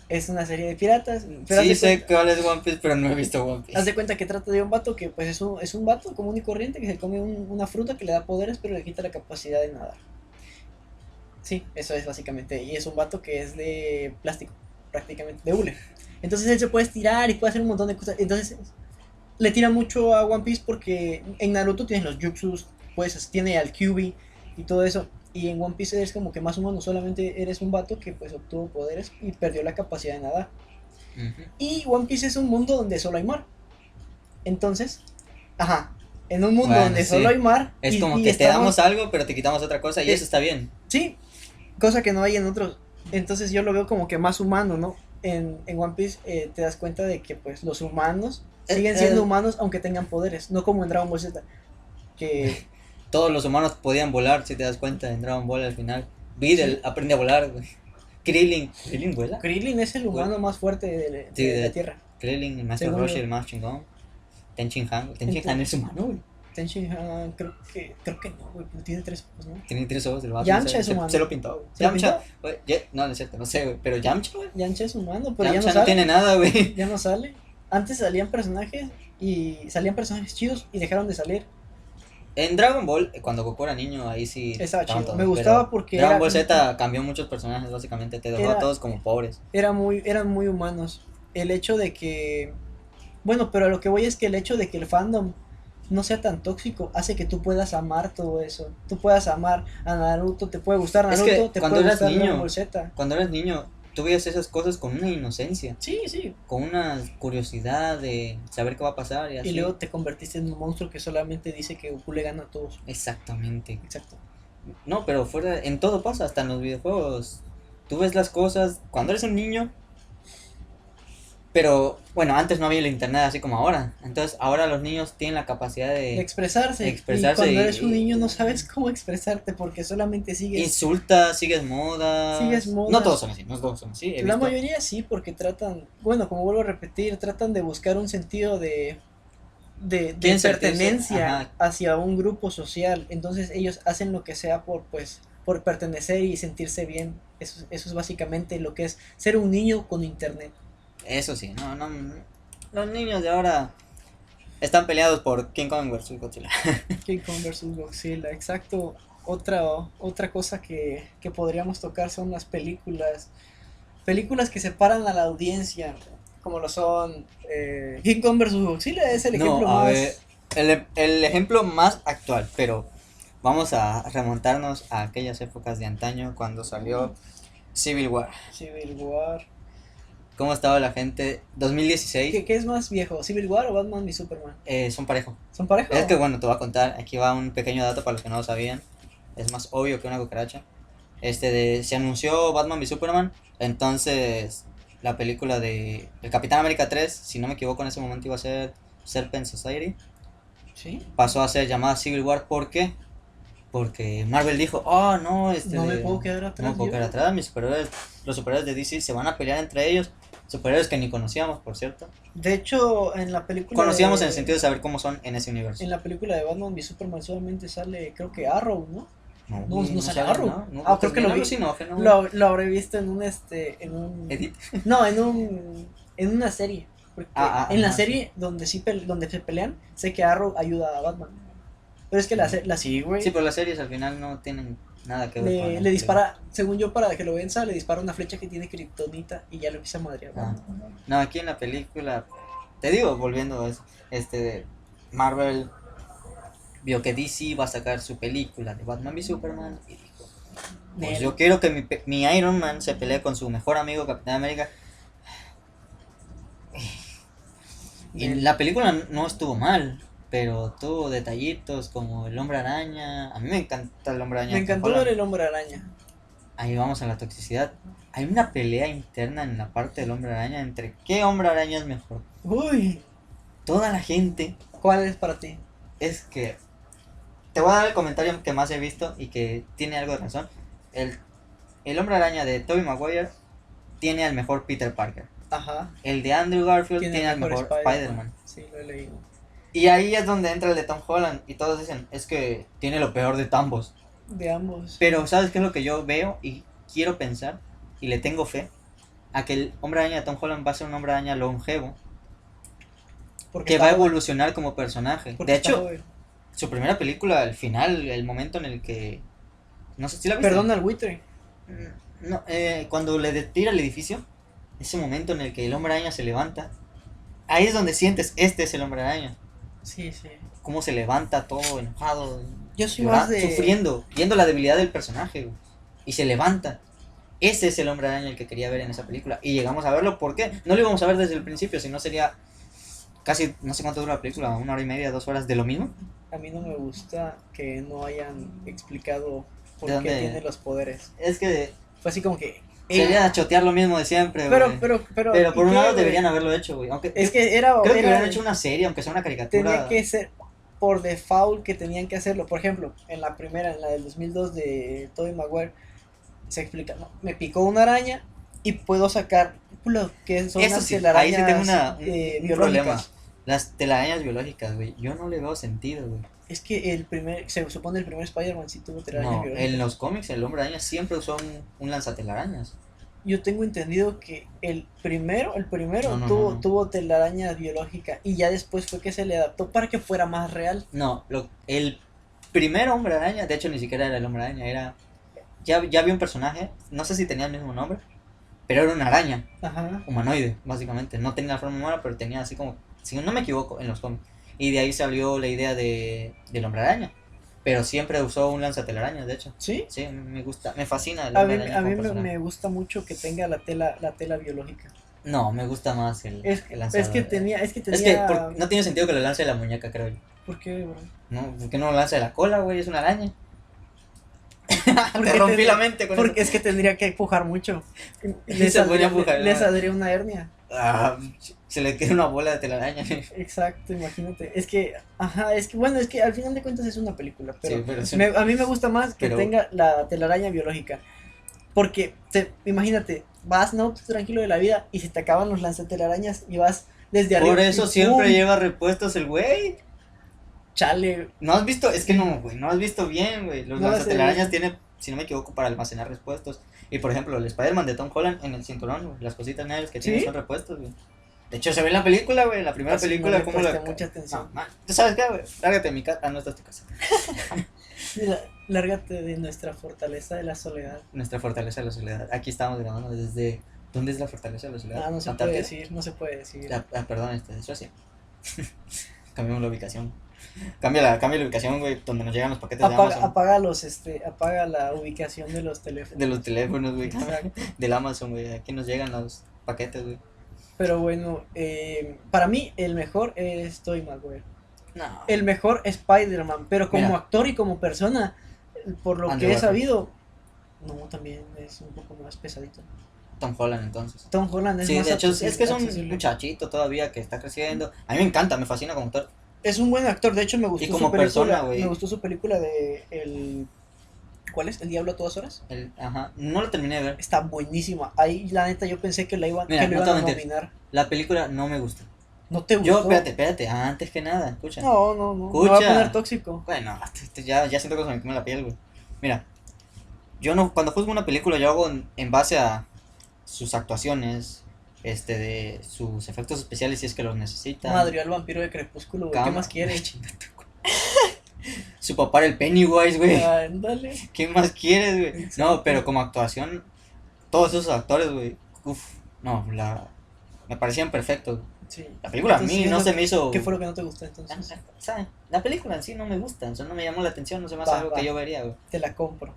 Es una serie de piratas. Pero haz Sí de sé cuenta- cuál es One Piece, pero no he visto One Piece. Haz de cuenta que trata de un vato que pues es un, es un vato común y corriente que se come un- una fruta que le da poderes pero le quita la capacidad de nadar. Sí, eso es básicamente. Y es un vato que es de plástico, prácticamente, de hule. Entonces él se puede estirar y puede hacer un montón de cosas. Entonces le tira mucho a One Piece porque en Naruto tienes los jutsus, pues tiene al Kyuubi y todo eso. Y en One Piece eres como que más humano, solamente eres un vato que pues obtuvo poderes y perdió la capacidad de nadar. Y One Piece es un mundo donde solo hay mar. Entonces, ajá, en un mundo Bueno, donde sí. solo hay mar. Es y- como y que te damos algo, pero te quitamos otra cosa y eso está bien. Sí, cosa que no hay en otros. Entonces yo lo veo como que más humano, ¿no? En, en One Piece eh, te das cuenta de que pues los humanos Eh, siguen siendo eh. humanos aunque tengan poderes, no como en Dragon Ball Z. Que Todos los humanos podían volar, si te das cuenta, en Dragon Ball al final. Videl aprende a volar, güey. Krillin. ¿Krillin vuela? Krillin es el humano más fuerte de, de- Sí, de de- la Tierra. Krillin, el Según Roshi, el más chingón. Tenchin Han. Tenchin Han es humano, güey. Tenshin Han, creo que, creo que no, güey, pero tiene tres ojos, ¿no? Tiene tres ojos del vato. Yamcha es humano. Se lo pintó, güey. ¿Se lo Yamcha, güey, no, no es cierto, no sé, güey. Pero Yamcha, güey. Yamcha es humano, pero ya Yamcha no no, sale. tiene nada, güey. ya no sale. Antes salían personajes y salían personajes chidos y dejaron de salir. En Dragon Ball, eh, cuando Goku era niño, ahí sí. Estaba estaban chido. todos, Me gustaba porque Dragon era- Ball Z cambió muchos personajes, básicamente. Te dejó Era- a todos como pobres. Era muy, eran muy humanos. El hecho de que. Bueno, pero a lo que voy es que el hecho de que el fandom no sea tan tóxico hace que tú puedas amar todo eso. Tú puedas amar a Naruto, te puede gustar Es Naruto, que te cuando puede eras gustar niño- Z. Cuando eras niño, tú veías esas cosas con una inocencia. Sí, sí. Con una curiosidad de saber qué va a pasar y así. Y luego te convertiste en un monstruo que solamente dice que Goku le gana a todos. Exactamente. Exacto. No, pero fuera, en todo pasa, hasta en los videojuegos. Tú ves las cosas cuando eres un niño. Pero bueno, antes no había el internet así como ahora. Entonces ahora los niños tienen la capacidad De de expresarse. expresarse y cuando y- eres un niño no sabes cómo expresarte porque solamente sigues. insultas, sigues modas. Sigues modas. No todos son así, no todos son así. La visto- mayoría sí, porque tratan, bueno, como vuelvo a repetir, tratan de buscar un sentido de, de, pertenencia ajá. hacia un grupo social. Entonces ellos hacen lo que sea por, pues, por pertenecer y sentirse bien. Eso, eso es básicamente lo que es ser un niño con internet. Eso sí, no, no. Los niños de ahora están peleados por King Kong versus Godzilla. King Kong vs. Godzilla, exacto. Otra, otra cosa que, que podríamos tocar son las películas. Películas que separan a la audiencia, como lo son eh, King Kong vs. Godzilla, es el ejemplo no, más... ver, el, el ejemplo más actual, pero vamos a remontarnos a aquellas épocas de antaño cuando salió Civil War. Civil War. ¿Cómo estaba la gente? 2016, ¿Qué, qué es más viejo? ¿Civil War o Batman y Superman? eh, son parejo. ¿Son pareja? Es que bueno, te voy a contar, aquí va un pequeño dato para los que no lo sabían. Es más obvio que una cucaracha. Este de, se anunció Batman v Superman, entonces la película de el Capitán América 3, si no me equivoco en ese momento iba a ser Serpent Society, ¿Sí? pasó a ser llamada Civil War ¿por qué? Porque Marvel dijo, "Oh, no, este No me puedo quedar atrás. no me puedo yo". quedar atrás, mis superhéroes, los superhéroes de DC se van a pelear entre ellos." Superhéroes que ni conocíamos, por cierto. De hecho, en la película. Conocíamos de- en el sentido de saber cómo son en ese universo. En la película de Batman v Superman solamente sale, creo que Arrow, ¿no? no- no sale sale, Arrow. Ah, creo pues que lo vi. Lo, lo habré visto en un este. En un. Edit. No, en un. En una serie. Porque Ah, ah, en la serie donde sí donde se pelean, sé que Arrow ayuda a Batman. Pero es que la, la sí, güey. Sí, pero las series al final no tienen nada que ver le, le dispara, según yo, para que lo venza, le dispara una flecha que tiene kriptonita y ya lo empieza a madrear. Ah. No, aquí en la película, te digo, volviendo a eso, este, Marvel vio que DC va a sacar su película de Batman y Superman y dijo, pues yo quiero que mi, mi Iron Man se pelee con su mejor amigo Capitán América. Y la película no estuvo mal, pero tuvo detallitos como el hombre araña. A mí me encanta el hombre araña. Me encantó Holland. ver el hombre araña. Ahí vamos a la toxicidad. Hay una pelea interna en la parte del hombre araña entre qué hombre araña es mejor. Uy, Toda la gente ¿cuál es para ti? es que te voy a dar el comentario que más he visto y que tiene algo de razón. El, el hombre araña de Tobey Maguire tiene al mejor Peter Parker. Ajá. El de Andrew Garfield tiene, al mejor Spider-Man. sí, lo he leído. Y ahí es donde entra el de Tom Holland y todos dicen, es que tiene lo peor de ambos. De ambos. Pero ¿sabes qué es lo que yo veo y quiero pensar y le tengo fe? A que el hombre araña de Tom Holland va a ser un hombre araña longevo Porque que va a joven, evolucionar como personaje. porque De hecho, joven. su primera película, al final, el momento en el que... No sé si la viste. Perdona al buitre. Mm, No, eh, cuando le tira el edificio, ese momento en el que el hombre araña se levanta, ahí es donde sientes, este es el hombre araña. Sí, sí. Cómo se levanta todo enojado, Yo soy más de. sufriendo, viendo la debilidad del personaje, güey, y se levanta. Ese es el hombre araña el que quería ver en esa película. Y llegamos a verlo, ¿por qué? No lo íbamos a ver desde el principio, si no sería casi, no sé cuánto dura la película, una hora y media, dos horas de lo mismo. A mí no me gusta que no hayan explicado por ¿De qué tiene los poderes. Es que Fue así como que. Sería chotear lo mismo de siempre, pero, güey. pero, pero. Pero ¿y por un qué, lado güey? deberían haberlo hecho, güey. Aunque Es que era. creo que era- hubieran hecho una serie, aunque sea una caricatura. tenía que ser por default que tenían que hacerlo. Por ejemplo, en la primera, en la del 2002 de Tobey Maguire, se explica, ¿no? me picó una araña y puedo sacar lo que son Eso las sí, ahí telarañas sí tengo una- un- eh, un biológicas. problema. Las telarañas biológicas, güey. Yo no le veo sentido, güey. Es que el primer, se supone el primer Spider-Man sí tuvo telarañas No, biológicas. en los cómics el hombre araña siempre usó un, un lanzatelarañas. Yo tengo entendido que el primero, el primero No, no, tuvo, tuvo telaraña biológica y ya después fue que se le adaptó para que fuera más real. No, lo, el primer hombre araña, de hecho ni siquiera era el hombre araña, era... Ya, ya había un personaje, no sé si tenía el mismo nombre, pero era una araña, Ajá. humanoide, básicamente. No tenía la forma humana, pero tenía así como, si no me equivoco, en los cómics. Y de ahí salió la idea de, del hombre araña. Pero siempre usó un lanzatelarañas, de hecho. ¿Sí? Sí, me gusta, me fascina el A hombre mí, araña a mí me, gusta mucho que tenga la tela, la tela biológica. No, me gusta más el, Es, el es que tenía, es que tenía. Es que por- no tiene sentido que lo lance de la muñeca, creo yo. ¿Por qué, bro? No, ¿por qué no lo lanza de la cola, güey? Es una araña. Porque Te rompí la mente con Porque eso. es que tendría que empujar mucho. Y Le se ponía saldría, saldría una hernia. Ah, se le queda una bola de telaraña. Exacto, imagínate. Es que, ajá, es que bueno, es que al final de cuentas es una película, pero, pero es me- a mí me gusta más que pero- tenga la telaraña biológica. Porque, te, imagínate, vas no tú tranquilo de la vida y se te acaban los lanzatelarañas y vas desde arriba. Por eso y siempre ¡pum! lleva repuestos el güey. Chale, No has visto, es que no, güey, no has visto bien, güey. Los No lanzatelarañas tienen, si no me equivoco, para almacenar repuestos. Y por ejemplo, el Spider-Man de Tom Holland en el cinturón, güey, las cositas negras que tiene ¿Sí? son repuestos, güey. De hecho, se ve en la película, güey, la primera Casi no película, le cómo la... mucha atención. No, ¿Tú sabes qué, güey? Lárgate de mi casa. Ah, no, esta es tu casa. mira, lárgate de nuestra fortaleza de la soledad. Nuestra fortaleza de la soledad. Aquí estamos grabando desde... ¿Dónde es la fortaleza de la soledad? Ah, no se puede ¿Antártida? decir, no se puede decir. Ah, ah, perdón, este, de Suecia. Cambiamos la ubicación. Cambia la, cambia la ubicación, güey, donde nos llegan los paquetes de Apaga, Amazon. apaga los, este, apaga la ubicación de los teléfonos. De los teléfonos, güey. Del Amazon, güey. Aquí nos llegan los paquetes, güey. Pero bueno, eh, para mí el mejor es Tobey Maguire. No. El mejor Spider-Man, pero como Mira. actor y como persona, por lo Andrew que he Garfield. sabido, no, también es un poco más pesadito. Tom Holland, entonces. Tom Holland es Sí, más de hecho, es, que es un accesible. muchachito todavía que está creciendo. A mí me encanta, me fascina como actor. Es un buen actor, de hecho me gustó Y como su película, persona, güey. me gustó su película de el ¿Cuál es? ¿El Diablo a todas horas? El- ajá. No lo terminé de ver. Está buenísima. Ahí la neta yo pensé que la iban, Mira, que lo no te iban a nominar. La película no me gusta. ¿No te gustó? Yo, espérate, espérate. Antes que nada, escucha. No, no, no. Me va a Escucha. poner tóxico. Bueno, este, ya, ya siento que se me quema la piel, güey. Mira, yo no, cuando juzgo una película, yo hago en, en base a sus actuaciones, este, de sus efectos especiales si es que los necesitan. Madre al vampiro de Crepúsculo, güey. ¿Qué más quieres? Su papá era el Pennywise, güey. Ándale. ¿Qué más quieres, güey? No, pero como actuación, todos esos actores, güey. Uf, no, la. Me parecían perfectos. Sí. La película a mí no ¿qué se me hizo. ¿Qué fue lo que no te gustó La, entonces? la- sea, la película en sí no me gusta, o sea, no me llamó la atención, no se me hace Va, algo va. que yo vería, güey. Te la compro.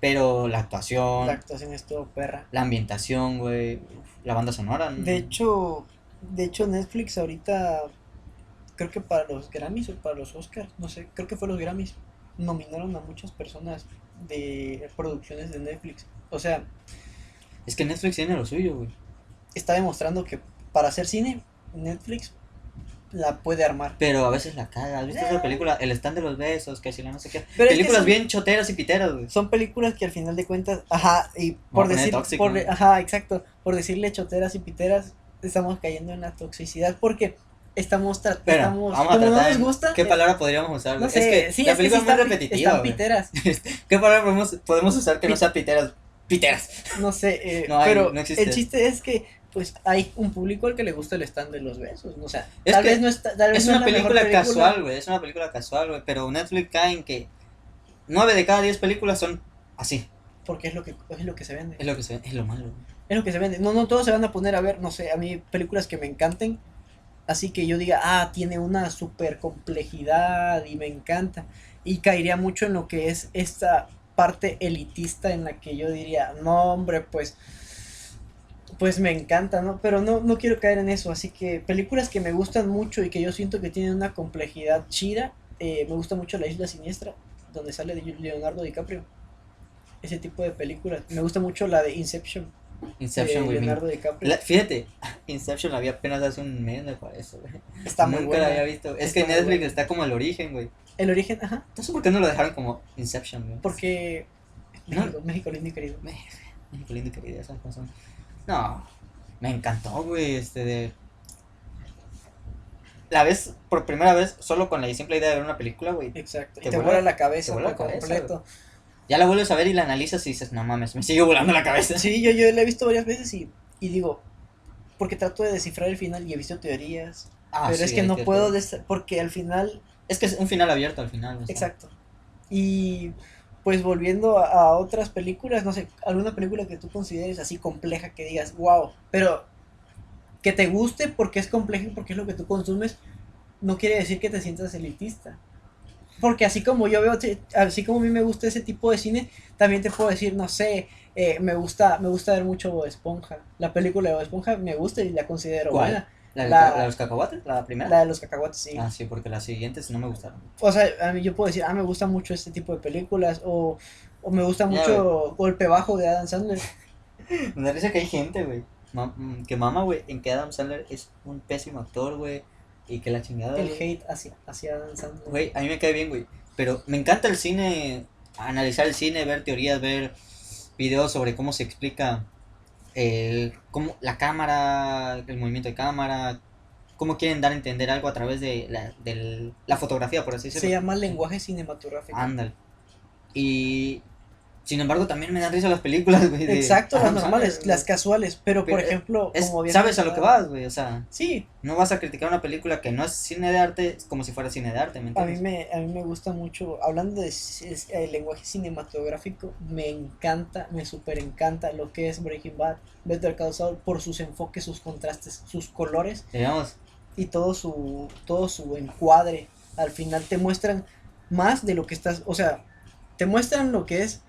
Pero la actuación, La la, actuación estuvo perra. ambientación, güey, la banda sonora. mm, De hecho, de hecho Netflix ahorita creo que para los Grammys o para los Oscars, no sé, creo que fue los Grammys, nominaron a muchas personas de producciones de Netflix. O sea, es que Netflix tiene lo suyo, güey. está demostrando que para hacer cine, Netflix la puede armar. Pero a veces la caga. ¿Has visto esa película? El stand de los besos, que si la no sé qué. Pero es que Películas son- bien choteras y piteras, güey. Son películas que al final de cuentas, ajá, y por decir, tóxico, por- ¿no? ajá, exacto, por decirle choteras y piteras, estamos cayendo en la toxicidad porque estamos, tra- Espera, estamos, vamos a como no tratar nos gusta, ¿Qué eh, palabra podríamos usar? no güey? sé, es que sí, la es que película sí es muy repetitiva, están piteras, ¿Qué palabra podemos, podemos usar que no sea piteras? Piteras. no sé, eh, No hay, pero no existe. el chiste es que pues hay un público al que le gusta el stand de los besos, o sea, Es tal que vez no está, tal vez Es una película casual, güey. Es una película casual, güey. Pero Netflix cae en que 9 de cada 10 películas son así. porque es lo que es lo que se vende. Es lo que se es lo malo. Es lo que se vende. No, no todos se van a poner a ver, no sé, a mí películas que me encanten. Así que yo diga, ah, tiene una super complejidad y me encanta. Y caería mucho en lo que es esta parte elitista en la que yo diría, no, hombre, pues, pues me encanta, ¿no? Pero no, no quiero caer en eso. Así que películas que me gustan mucho y que yo siento que tienen una complejidad chida. eh, me gusta mucho La Isla Siniestra, donde sale Leonardo DiCaprio. Ese tipo de películas. Me gusta mucho la de Inception Inception, güey. mi- Leonardo DiCaprio. La- fíjate, Inception la vi apenas hace un mes, me parece, güey. Está muy Nunca buena. la había visto. Es que Netflix buena. está como el origen, güey. El origen, ajá. Entonces, ¿por qué no lo dejaron como Inception, güey? Porque No. México, México lindo y querido. México lindo y querido, esas cosas. No, me encantó, güey, este de... La ves por primera vez solo con la simple idea de ver una película, güey. Exacto. Y Te te, vuela- vuela la cabeza te vuela la por cabeza, completo. Ya la vuelves a ver y la analizas y dices, no mames, me sigue volando la cabeza. Sí, yo, yo la he visto varias veces y, y digo, porque trato de descifrar el final y he visto teorías. Ah, pero sí, es que no puedo, des- porque al final, Es que es un final abierto al final. exacto. Y pues volviendo a, a otras películas, no sé, alguna película que tú consideres así compleja que digas, wow, pero que te guste porque es compleja y porque es lo que tú consumes, no quiere decir que te sientas elitista. Porque así como yo veo, así como a mí me gusta ese tipo de cine, también te puedo decir, no sé, eh, me gusta me gusta ver mucho Bob Esponja. La película de Bob Esponja me gusta y la considero ¿Cuál? buena. ¿La, de, La- la de los cacahuates? ¿La primera? La de los cacahuates, sí. Ah, sí, porque las siguientes no me gustaron. O sea, a mí yo puedo decir, ah, me gusta mucho este tipo de películas, o, o me gusta mucho Golpe Bajo de Adam Sandler. Me da risa que hay gente, güey, que mama, güey, en que Adam Sandler es un pésimo actor, güey, y que la chingada, El hate hacia, hacia Sandler. Güey, a mí me cae bien, güey, pero me encanta el cine, analizar el cine, ver teorías, ver videos sobre cómo se explica el, cómo, la cámara, el movimiento de cámara, cómo quieren dar a entender algo a través de la, del- la fotografía, por así Se decirlo. llama lenguaje cinematográfico. Ándale. Y sin embargo también me dan risa las películas, güey. Exacto, las normales, las casuales, pero, por Pero, ejemplo, Es- como bien sabes a lo que vas, güey, o sea, Sí, no vas a criticar una película que no es cine de arte como si fuera cine de arte, ¿me a mí entiendes? me, a mí me gusta mucho, hablando de es- el lenguaje cinematográfico, me encanta, me super encanta lo que es Breaking Bad, Better Call Saul, por sus enfoques, sus contrastes, sus colores Digamos, y todo su, todo su encuadre. Al final te muestran más de lo que estás, o sea, te muestran lo que es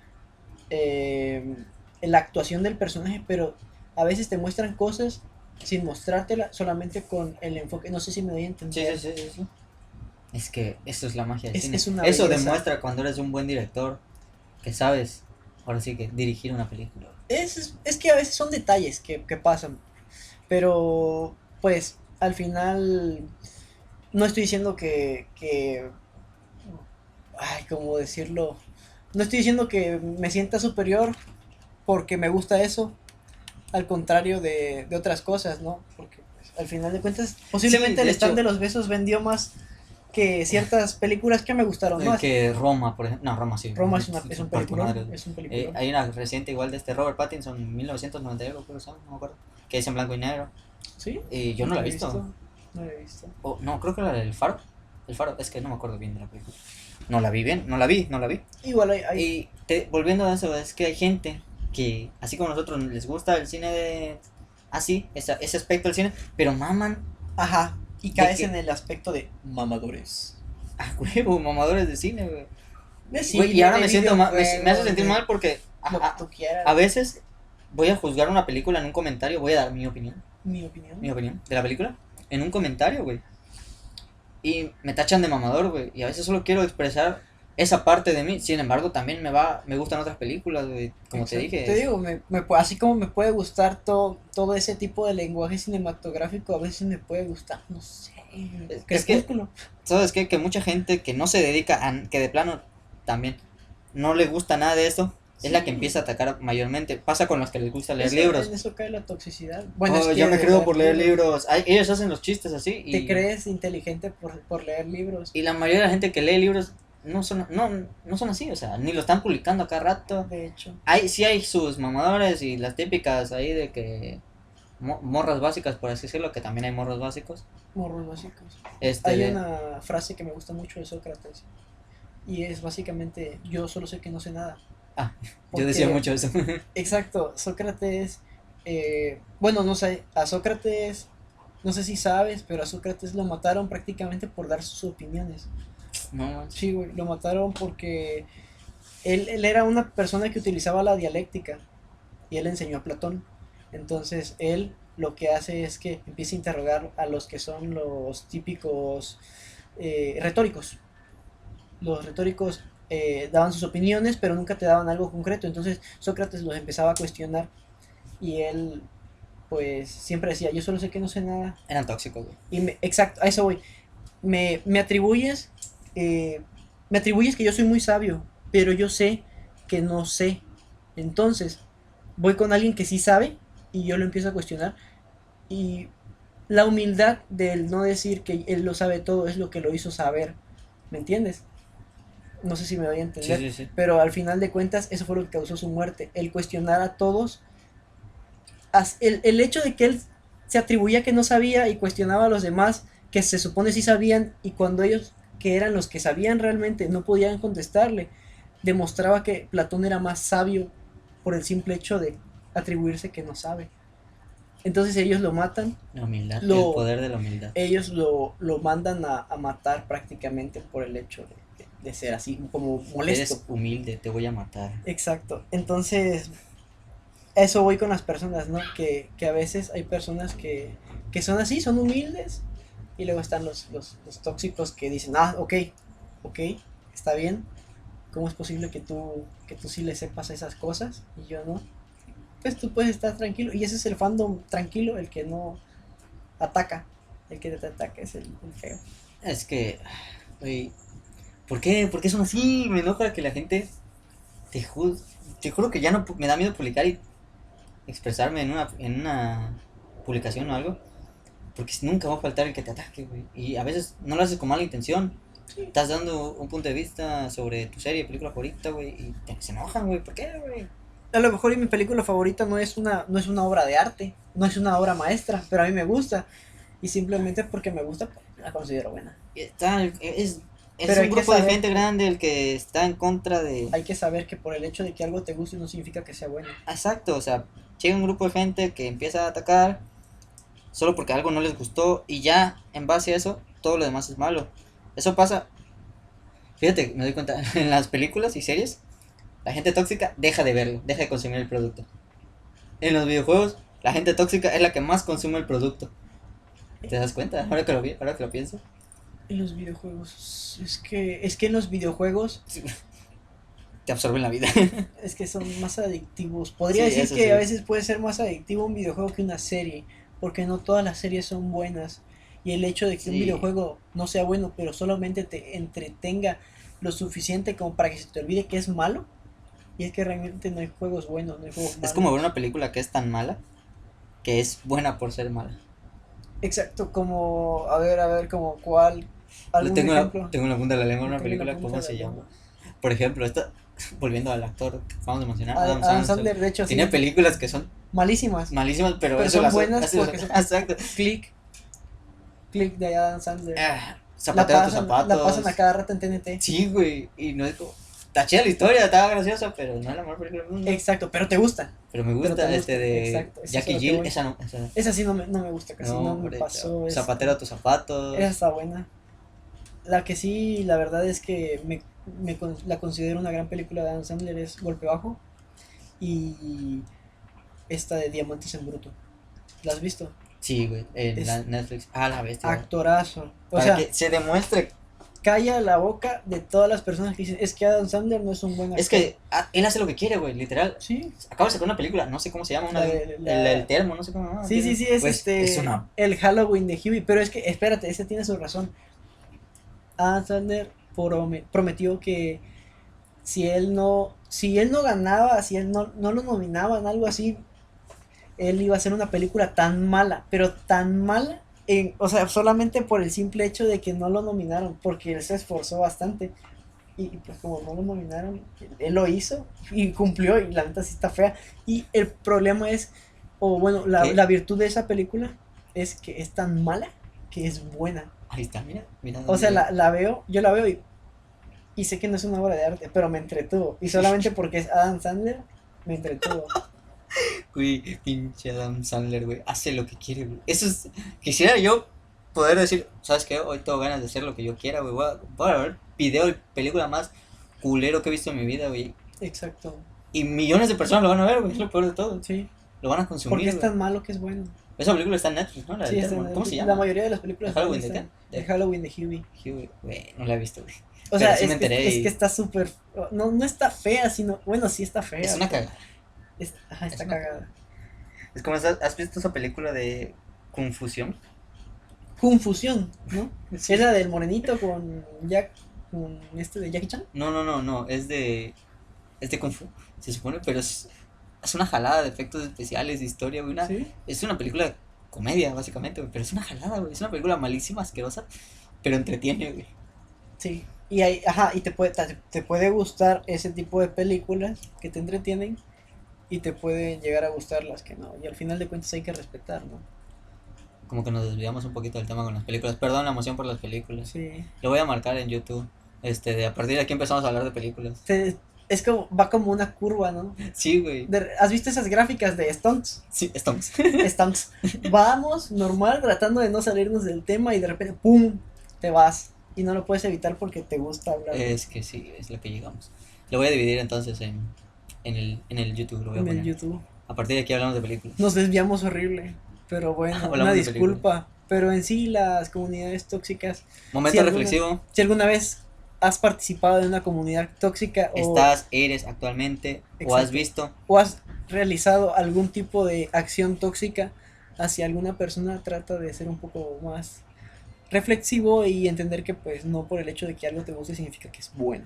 eh, la actuación del personaje, pero a veces te muestran cosas sin mostrártela, solamente con el enfoque. No sé si me doy a sí, entender. sí, sí, sí, sí. Es que eso es la magia del Es- cine. es una eso belleza. demuestra cuando eres un buen director que sabes, ahora sí que dirigir una película. Es, es que a veces son detalles que, que pasan, pero pues al final no estoy diciendo que, que, ay, ¿cómo decirlo? No estoy diciendo que me sienta superior porque me gusta eso, al contrario de, de otras cosas, ¿no? Porque pues, al final de cuentas, posiblemente el stand de los besos vendió más que ciertas películas que me gustaron más. que Roma, por ejemplo. No, Roma sí. Roma es, una, es un película. güey. Es un Eh, hay una reciente igual de este Robert Pattinson, 1991, creo llama, no me acuerdo. Que es en blanco y negro. ¿Sí? Y yo no la he visto. No la he visto. O, no, creo que la del Faro. El Faro, es que no me acuerdo bien de la película. No la vi bien, no la vi, no la vi. Igual hay, hay- Y te- volviendo a eso, es que hay gente que, así como nosotros, les gusta el cine de... Así, esa- ese aspecto del cine, pero maman Ajá. Y ¿De caes en el aspecto de mamadores. a huevo, mamadores de cine, güey. De Güey, cine, y ahora me siento mal, me, me hace sentir mal porque a, a veces voy a juzgar una película en un comentario, voy a dar mi opinión, Mi opinión. mi opinión de la película en un comentario, güey. Y me tachan de mamador, güey, y a veces solo quiero expresar esa parte de mí. Sin embargo, también me va me gustan otras películas, güey, como te dije. Te digo, me, me así como me puede gustar todo, todo ese tipo de lenguaje cinematográfico, a veces me puede gustar, no sé. Es- es que-. ¿Sabes qué? Que mucha gente que no se dedica a que de plano también no le gusta nada de esto, es la que Sí. empieza a atacar mayormente. Pasa con los que les gusta leer Eso- libros. En eso cae la toxicidad. Oh, es que yo me creo por leer libros. Ay, ellos hacen los chistes así. Y, Te crees inteligente por, por leer libros. y la mayoría de la gente que lee libros no son, no, no son así, o sea, ni lo están publicando a cada rato. De hecho, Hay, sí hay sus mamadores y las típicas ahí de que mo- morras básicas, por así decirlo, que también hay morros básicos. morros básicos. Este, Hay una frase que me gusta mucho de Sócrates. Y es básicamente, yo solo sé que no sé nada. Ah, Porque- Yo decía mucho eso. Exacto, Sócrates, eh, bueno, no sé, a Sócrates, no sé si sabes, pero a Sócrates lo mataron prácticamente por dar sus opiniones. no. Sí, güey, lo mataron porque él, él era una persona que utilizaba la dialéctica y él enseñó a Platón. Entonces él lo que hace es que empieza a interrogar a los que son los típicos eh, retóricos. Los retóricos eh, daban sus opiniones, pero nunca te daban algo concreto. Entonces Sócrates los empezaba a cuestionar y él, pues, siempre decía, yo solo sé que no sé nada, Eran tóxicos, güey. y me- exacto, a eso voy. Me, me atribuyes, eh, me atribuyes que yo soy muy sabio, pero yo sé que no sé. Entonces, voy con alguien que sí sabe y yo lo empiezo a cuestionar. Y la humildad del no decir que él lo sabe todo es lo que lo hizo saber. ¿Me entiendes? No sé si me voy a entender. sí, sí. Pero al final de cuentas, eso fue lo que causó su muerte. El cuestionar a todos. El, el hecho de que él se atribuía que no sabía y cuestionaba a los demás que se supone sí sabían y cuando ellos que eran los que sabían realmente no podían contestarle, demostraba que Platón era más sabio por el simple hecho de atribuirse que no sabe. Entonces ellos lo matan, La humildad, Lo- el poder de la humildad. ellos lo, lo mandan a, a matar prácticamente por el hecho de, de- ser así, como molesto. Eres humilde, te voy a matar. Exacto. Entonces, eso voy con las personas, ¿no? Que, que a veces hay personas que, que son así, son humildes, y luego están los, los, los tóxicos que dicen, ah, ok, ok, está bien. ¿Cómo es posible que tú, que tú sí le sepas esas cosas y yo no? Pues tú puedes estar tranquilo. Y ese es el fandom tranquilo, el que no ataca. El que te ataca es el, el feo. Es que, güey, ¿por qué? ¿Por qué son así? Me enoja que la gente, te juro, te juro que ya no, me da miedo publicar y expresarme en una, en una publicación o algo, porque nunca va a faltar el que te ataque, güey. Y a veces no lo haces con mala intención. Sí. Estás dando un punto de vista sobre tu serie, película favorita, güey, y te- se enojan, güey. ¿Por qué, güey? A lo mejor y mi película favorita no es una, no es una obra de arte, no es una obra maestra, pero a mí me gusta. Y simplemente porque me gusta, pues, la considero buena. Está, es, es Pero un grupo de gente grande el que está en contra de... Hay que saber que por el hecho de que algo te guste no significa que sea bueno. Exacto, o sea, llega un grupo de gente que empieza a atacar solo porque algo no les gustó y ya en base a eso todo lo demás es malo. Eso pasa, fíjate, me doy cuenta, en las películas y series, la gente tóxica deja de verlo, deja de consumir el producto. En los videojuegos, la gente tóxica es la que más consume el producto. ¿Te das cuenta? Ahora que lo, ahora que lo pienso. En los videojuegos, es que, es que en los videojuegos Te absorben la vida. es que son más adictivos. Podría Sí, decir que sí. a veces puede ser más adictivo un videojuego que una serie, porque no todas las series son buenas. Y el hecho de que un videojuego no sea bueno, pero solamente te entretenga lo suficiente como para que se te olvide que es malo. Y es que realmente no hay juegos buenos, no hay juegos malos. es como ver una película que es tan mala que es buena por ser mala. Exacto, como, a ver, a ver, como cuál, tengo, la, tengo en la punta de la lengua una película, ¿cómo se la llama? Por ejemplo, esta, volviendo al actor que acabamos de mencionar, Adam, Adam Sandler, de hecho, sí, tiene películas que son malísimas. malísimas, pero, Pero eso son las buenas hace- porque son- Exacto. Click, click de Adam Sandler. Ah, Zapatero la tus zapatos. La pasan a cada rato en TNT. Sí, güey. Y no es como. Está chida la historia, estaba graciosa, pero no es la mejor película del mundo. Exacto, pero te gusta. Pero me pero gusta gusta, este de exacto, a Jackie Jill. Esa no. Esa no. Esa sí no me, no me gusta casi, no, me hombre, pasó. Zapatero a tus zapatos. Esa está buena. La que sí, la verdad es que me, me la considero una gran película de Adam Sandler es Golpe Bajo. Y esta de Diamantes en Bruto. ¿La has visto? Sí, güey. En Es- Netflix. Ah, la bestia. Actorazo. O Para sea, que se demuestre. calla la boca de todas las personas que dicen, es que Adam Sandler no es un buen actor. Es que él hace lo que quiere, güey. Literal. Sí, Acaba de sacar una película, no sé cómo se llama. Una La de- de- la- el, el termo, no sé cómo se llama. sí, sí, sí, es Pues, este Es una. el Halloween de Huey, pero es que espérate, ese tiene su razón. Adam Sandler prome- prometió que si él no si él no ganaba, si él no, no lo nominaban, algo así, él iba a hacer una película tan mala, pero tan mala, en, o sea, solamente por el simple hecho de que no lo nominaron, porque él se esforzó bastante. Y, y pues como no lo nominaron, él lo hizo y cumplió y la neta sí está fea. Y el problema es, o bueno, la, la virtud de esa película es que es tan mala que es buena. Ahí está, mira. mira O sea, la, la veo, yo la veo y, y sé que no es una obra de arte, pero me entretuvo. Y solamente porque es Adam Sandler, me entretuvo. Güey, pinche Adam Sandler, güey. Hace lo que quiere, güey. Eso es. Quisiera yo poder decir, ¿sabes qué? Hoy tengo ganas de hacer lo que yo quiera, güey. Voy a, voy a ver video y película más culero que he visto en mi vida, güey. Exacto. Y millones de personas lo van a ver, güey. Es lo peor de todo. Sí. Lo van a consumir. Porque es tan malo que es bueno. Esa película está en Netflix, ¿no? La Sí. ¿Cómo se la llama? mayoría de las películas ¿De Halloween de qué? de Halloween de Huey. Huey, Güey, no la he visto, güey. O sea, sí es, que- es está súper. No, no está fea, sino. Bueno, sí está fea. Es una cagada. es- ajá, está es una cagada. Es como, esa- ¿has visto esa película de Confusión? Confusión, ¿no? Es la del morenito con Jack. Con este de Jackie Chan. No, no, no, no, es de. Es de Kung Fu, se supone, pero es. Es una jalada de efectos especiales, de historia, güey. Una, Sí. Es una película de comedia, básicamente, güey. Pero es una jalada, güey. Es una película malísima, asquerosa, pero entretiene, güey. Sí. Y ahí, ajá, y te puede, te, te puede gustar ese tipo de películas que te entretienen y te pueden llegar a gustar las que no. Y al final de cuentas hay que respetar, ¿no? Como que nos desviamos un poquito del tema con las películas. Perdón la emoción por las películas. Sí. Lo voy a marcar en YouTube. Este, de a partir de aquí empezamos a hablar de películas. Te- es como, va como una curva, ¿no? Sí, güey. ¿Has visto esas gráficas de stunts? Sí, estamos. Stunts. Vamos, normal, tratando de no salirnos del tema y de repente, ¡pum! Te vas. Y no lo puedes evitar porque te gusta hablar. es que sí, es lo que llegamos. Lo voy a dividir entonces en, en, el, en el YouTube. Lo voy a en el. YouTube. A partir de aquí hablamos de películas. Nos desviamos horrible. Pero bueno, una disculpa. Pero en sí, las comunidades tóxicas. Momento alguna- reflexivo. Si alguna vez has participado en una comunidad tóxica o, Estás, eres actualmente, o has visto. o has realizado algún tipo de acción tóxica hacia alguna persona, trata de ser un poco más reflexivo y entender que pues no por el hecho de que algo te guste significa que es bueno.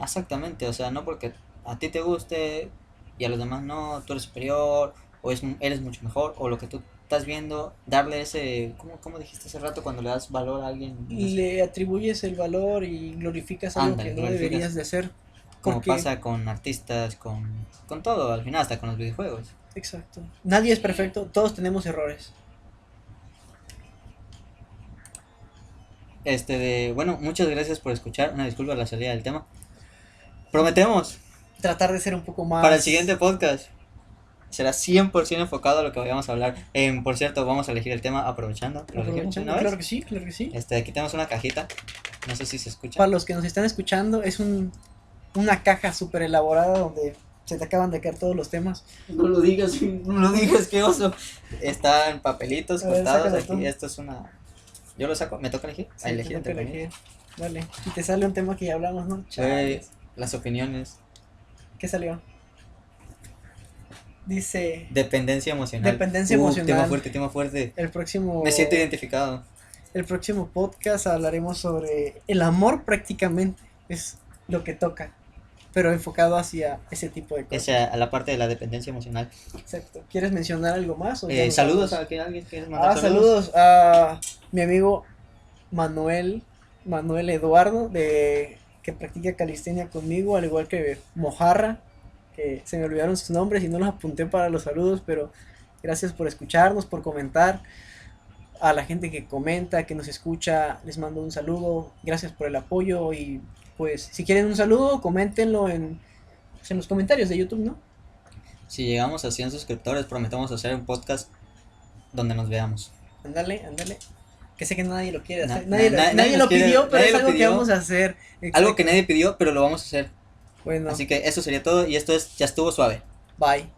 Exactamente, o sea, no porque a ti te guste y a los demás no, tú eres superior, o es, eres mucho mejor, o lo que tú estás viendo, darle ese. ¿Cómo, cómo dijiste hace rato cuando le das valor a alguien? No sé, Le atribuyes el valor y glorificas algo que no deberías de hacer. como porque- pasa con artistas, con, con todo, al final, hasta con los videojuegos. Exacto. Nadie es perfecto, todos tenemos errores. Este de, bueno, muchas gracias por escuchar. Una disculpa a la salida del tema. Prometemos, Tratar de ser un poco más... para el siguiente podcast, será 100% enfocado a lo que vayamos a hablar. Em, por cierto, vamos a elegir el tema aprovechando. ¿Lo Aprovechando, una vez? Claro que sí, claro que sí. Este, aquí tenemos una cajita. No sé si se escucha. Para los que nos están escuchando, es un, una caja súper elaborada donde se te acaban de caer todos los temas. No lo digas, no lo digas, qué oso. Está en papelitos ver, sácalo aquí. tú. Esto es una. Yo lo saco, me toca elegir. Sí, a elegir te elegir. Dale. Y te sale un tema que ya hablamos, ¿no? Chales. las opiniones. ¿Qué salió? Dice Dependencia emocional. Dependencia Uh, emocional. Tema fuerte, tema fuerte. el próximo Me siento identificado. el próximo podcast hablaremos sobre el amor prácticamente es lo que toca, pero enfocado hacia ese tipo de cosas. A la parte de la dependencia emocional. Exacto. ¿Quieres mencionar algo más? o Eh, saludos a que alguien quiere mandar Ah, saludos a mi amigo Manuel, Manuel Eduardo, de que practica calistenia conmigo, al igual que Mojarra, que se me olvidaron sus nombres y no los apunté para los saludos, pero gracias por escucharnos, por comentar. A la gente que comenta, que nos escucha, les mando un saludo. Gracias por el apoyo y pues si quieren un saludo, coméntenlo en, pues, en los comentarios de YouTube, ¿no? Si llegamos a 100 suscriptores, prometemos hacer un podcast donde nos veamos. Ándale, ándale. Que sé que nadie lo quiere Na- hacer. nadie, na- lo- nadie nadie nos lo quiere- pidió, pero es algo que vamos a hacer. Algo que nadie pidió, pero lo vamos a hacer. Bueno, Así que eso sería todo y esto es Ya estuvo suave. bye.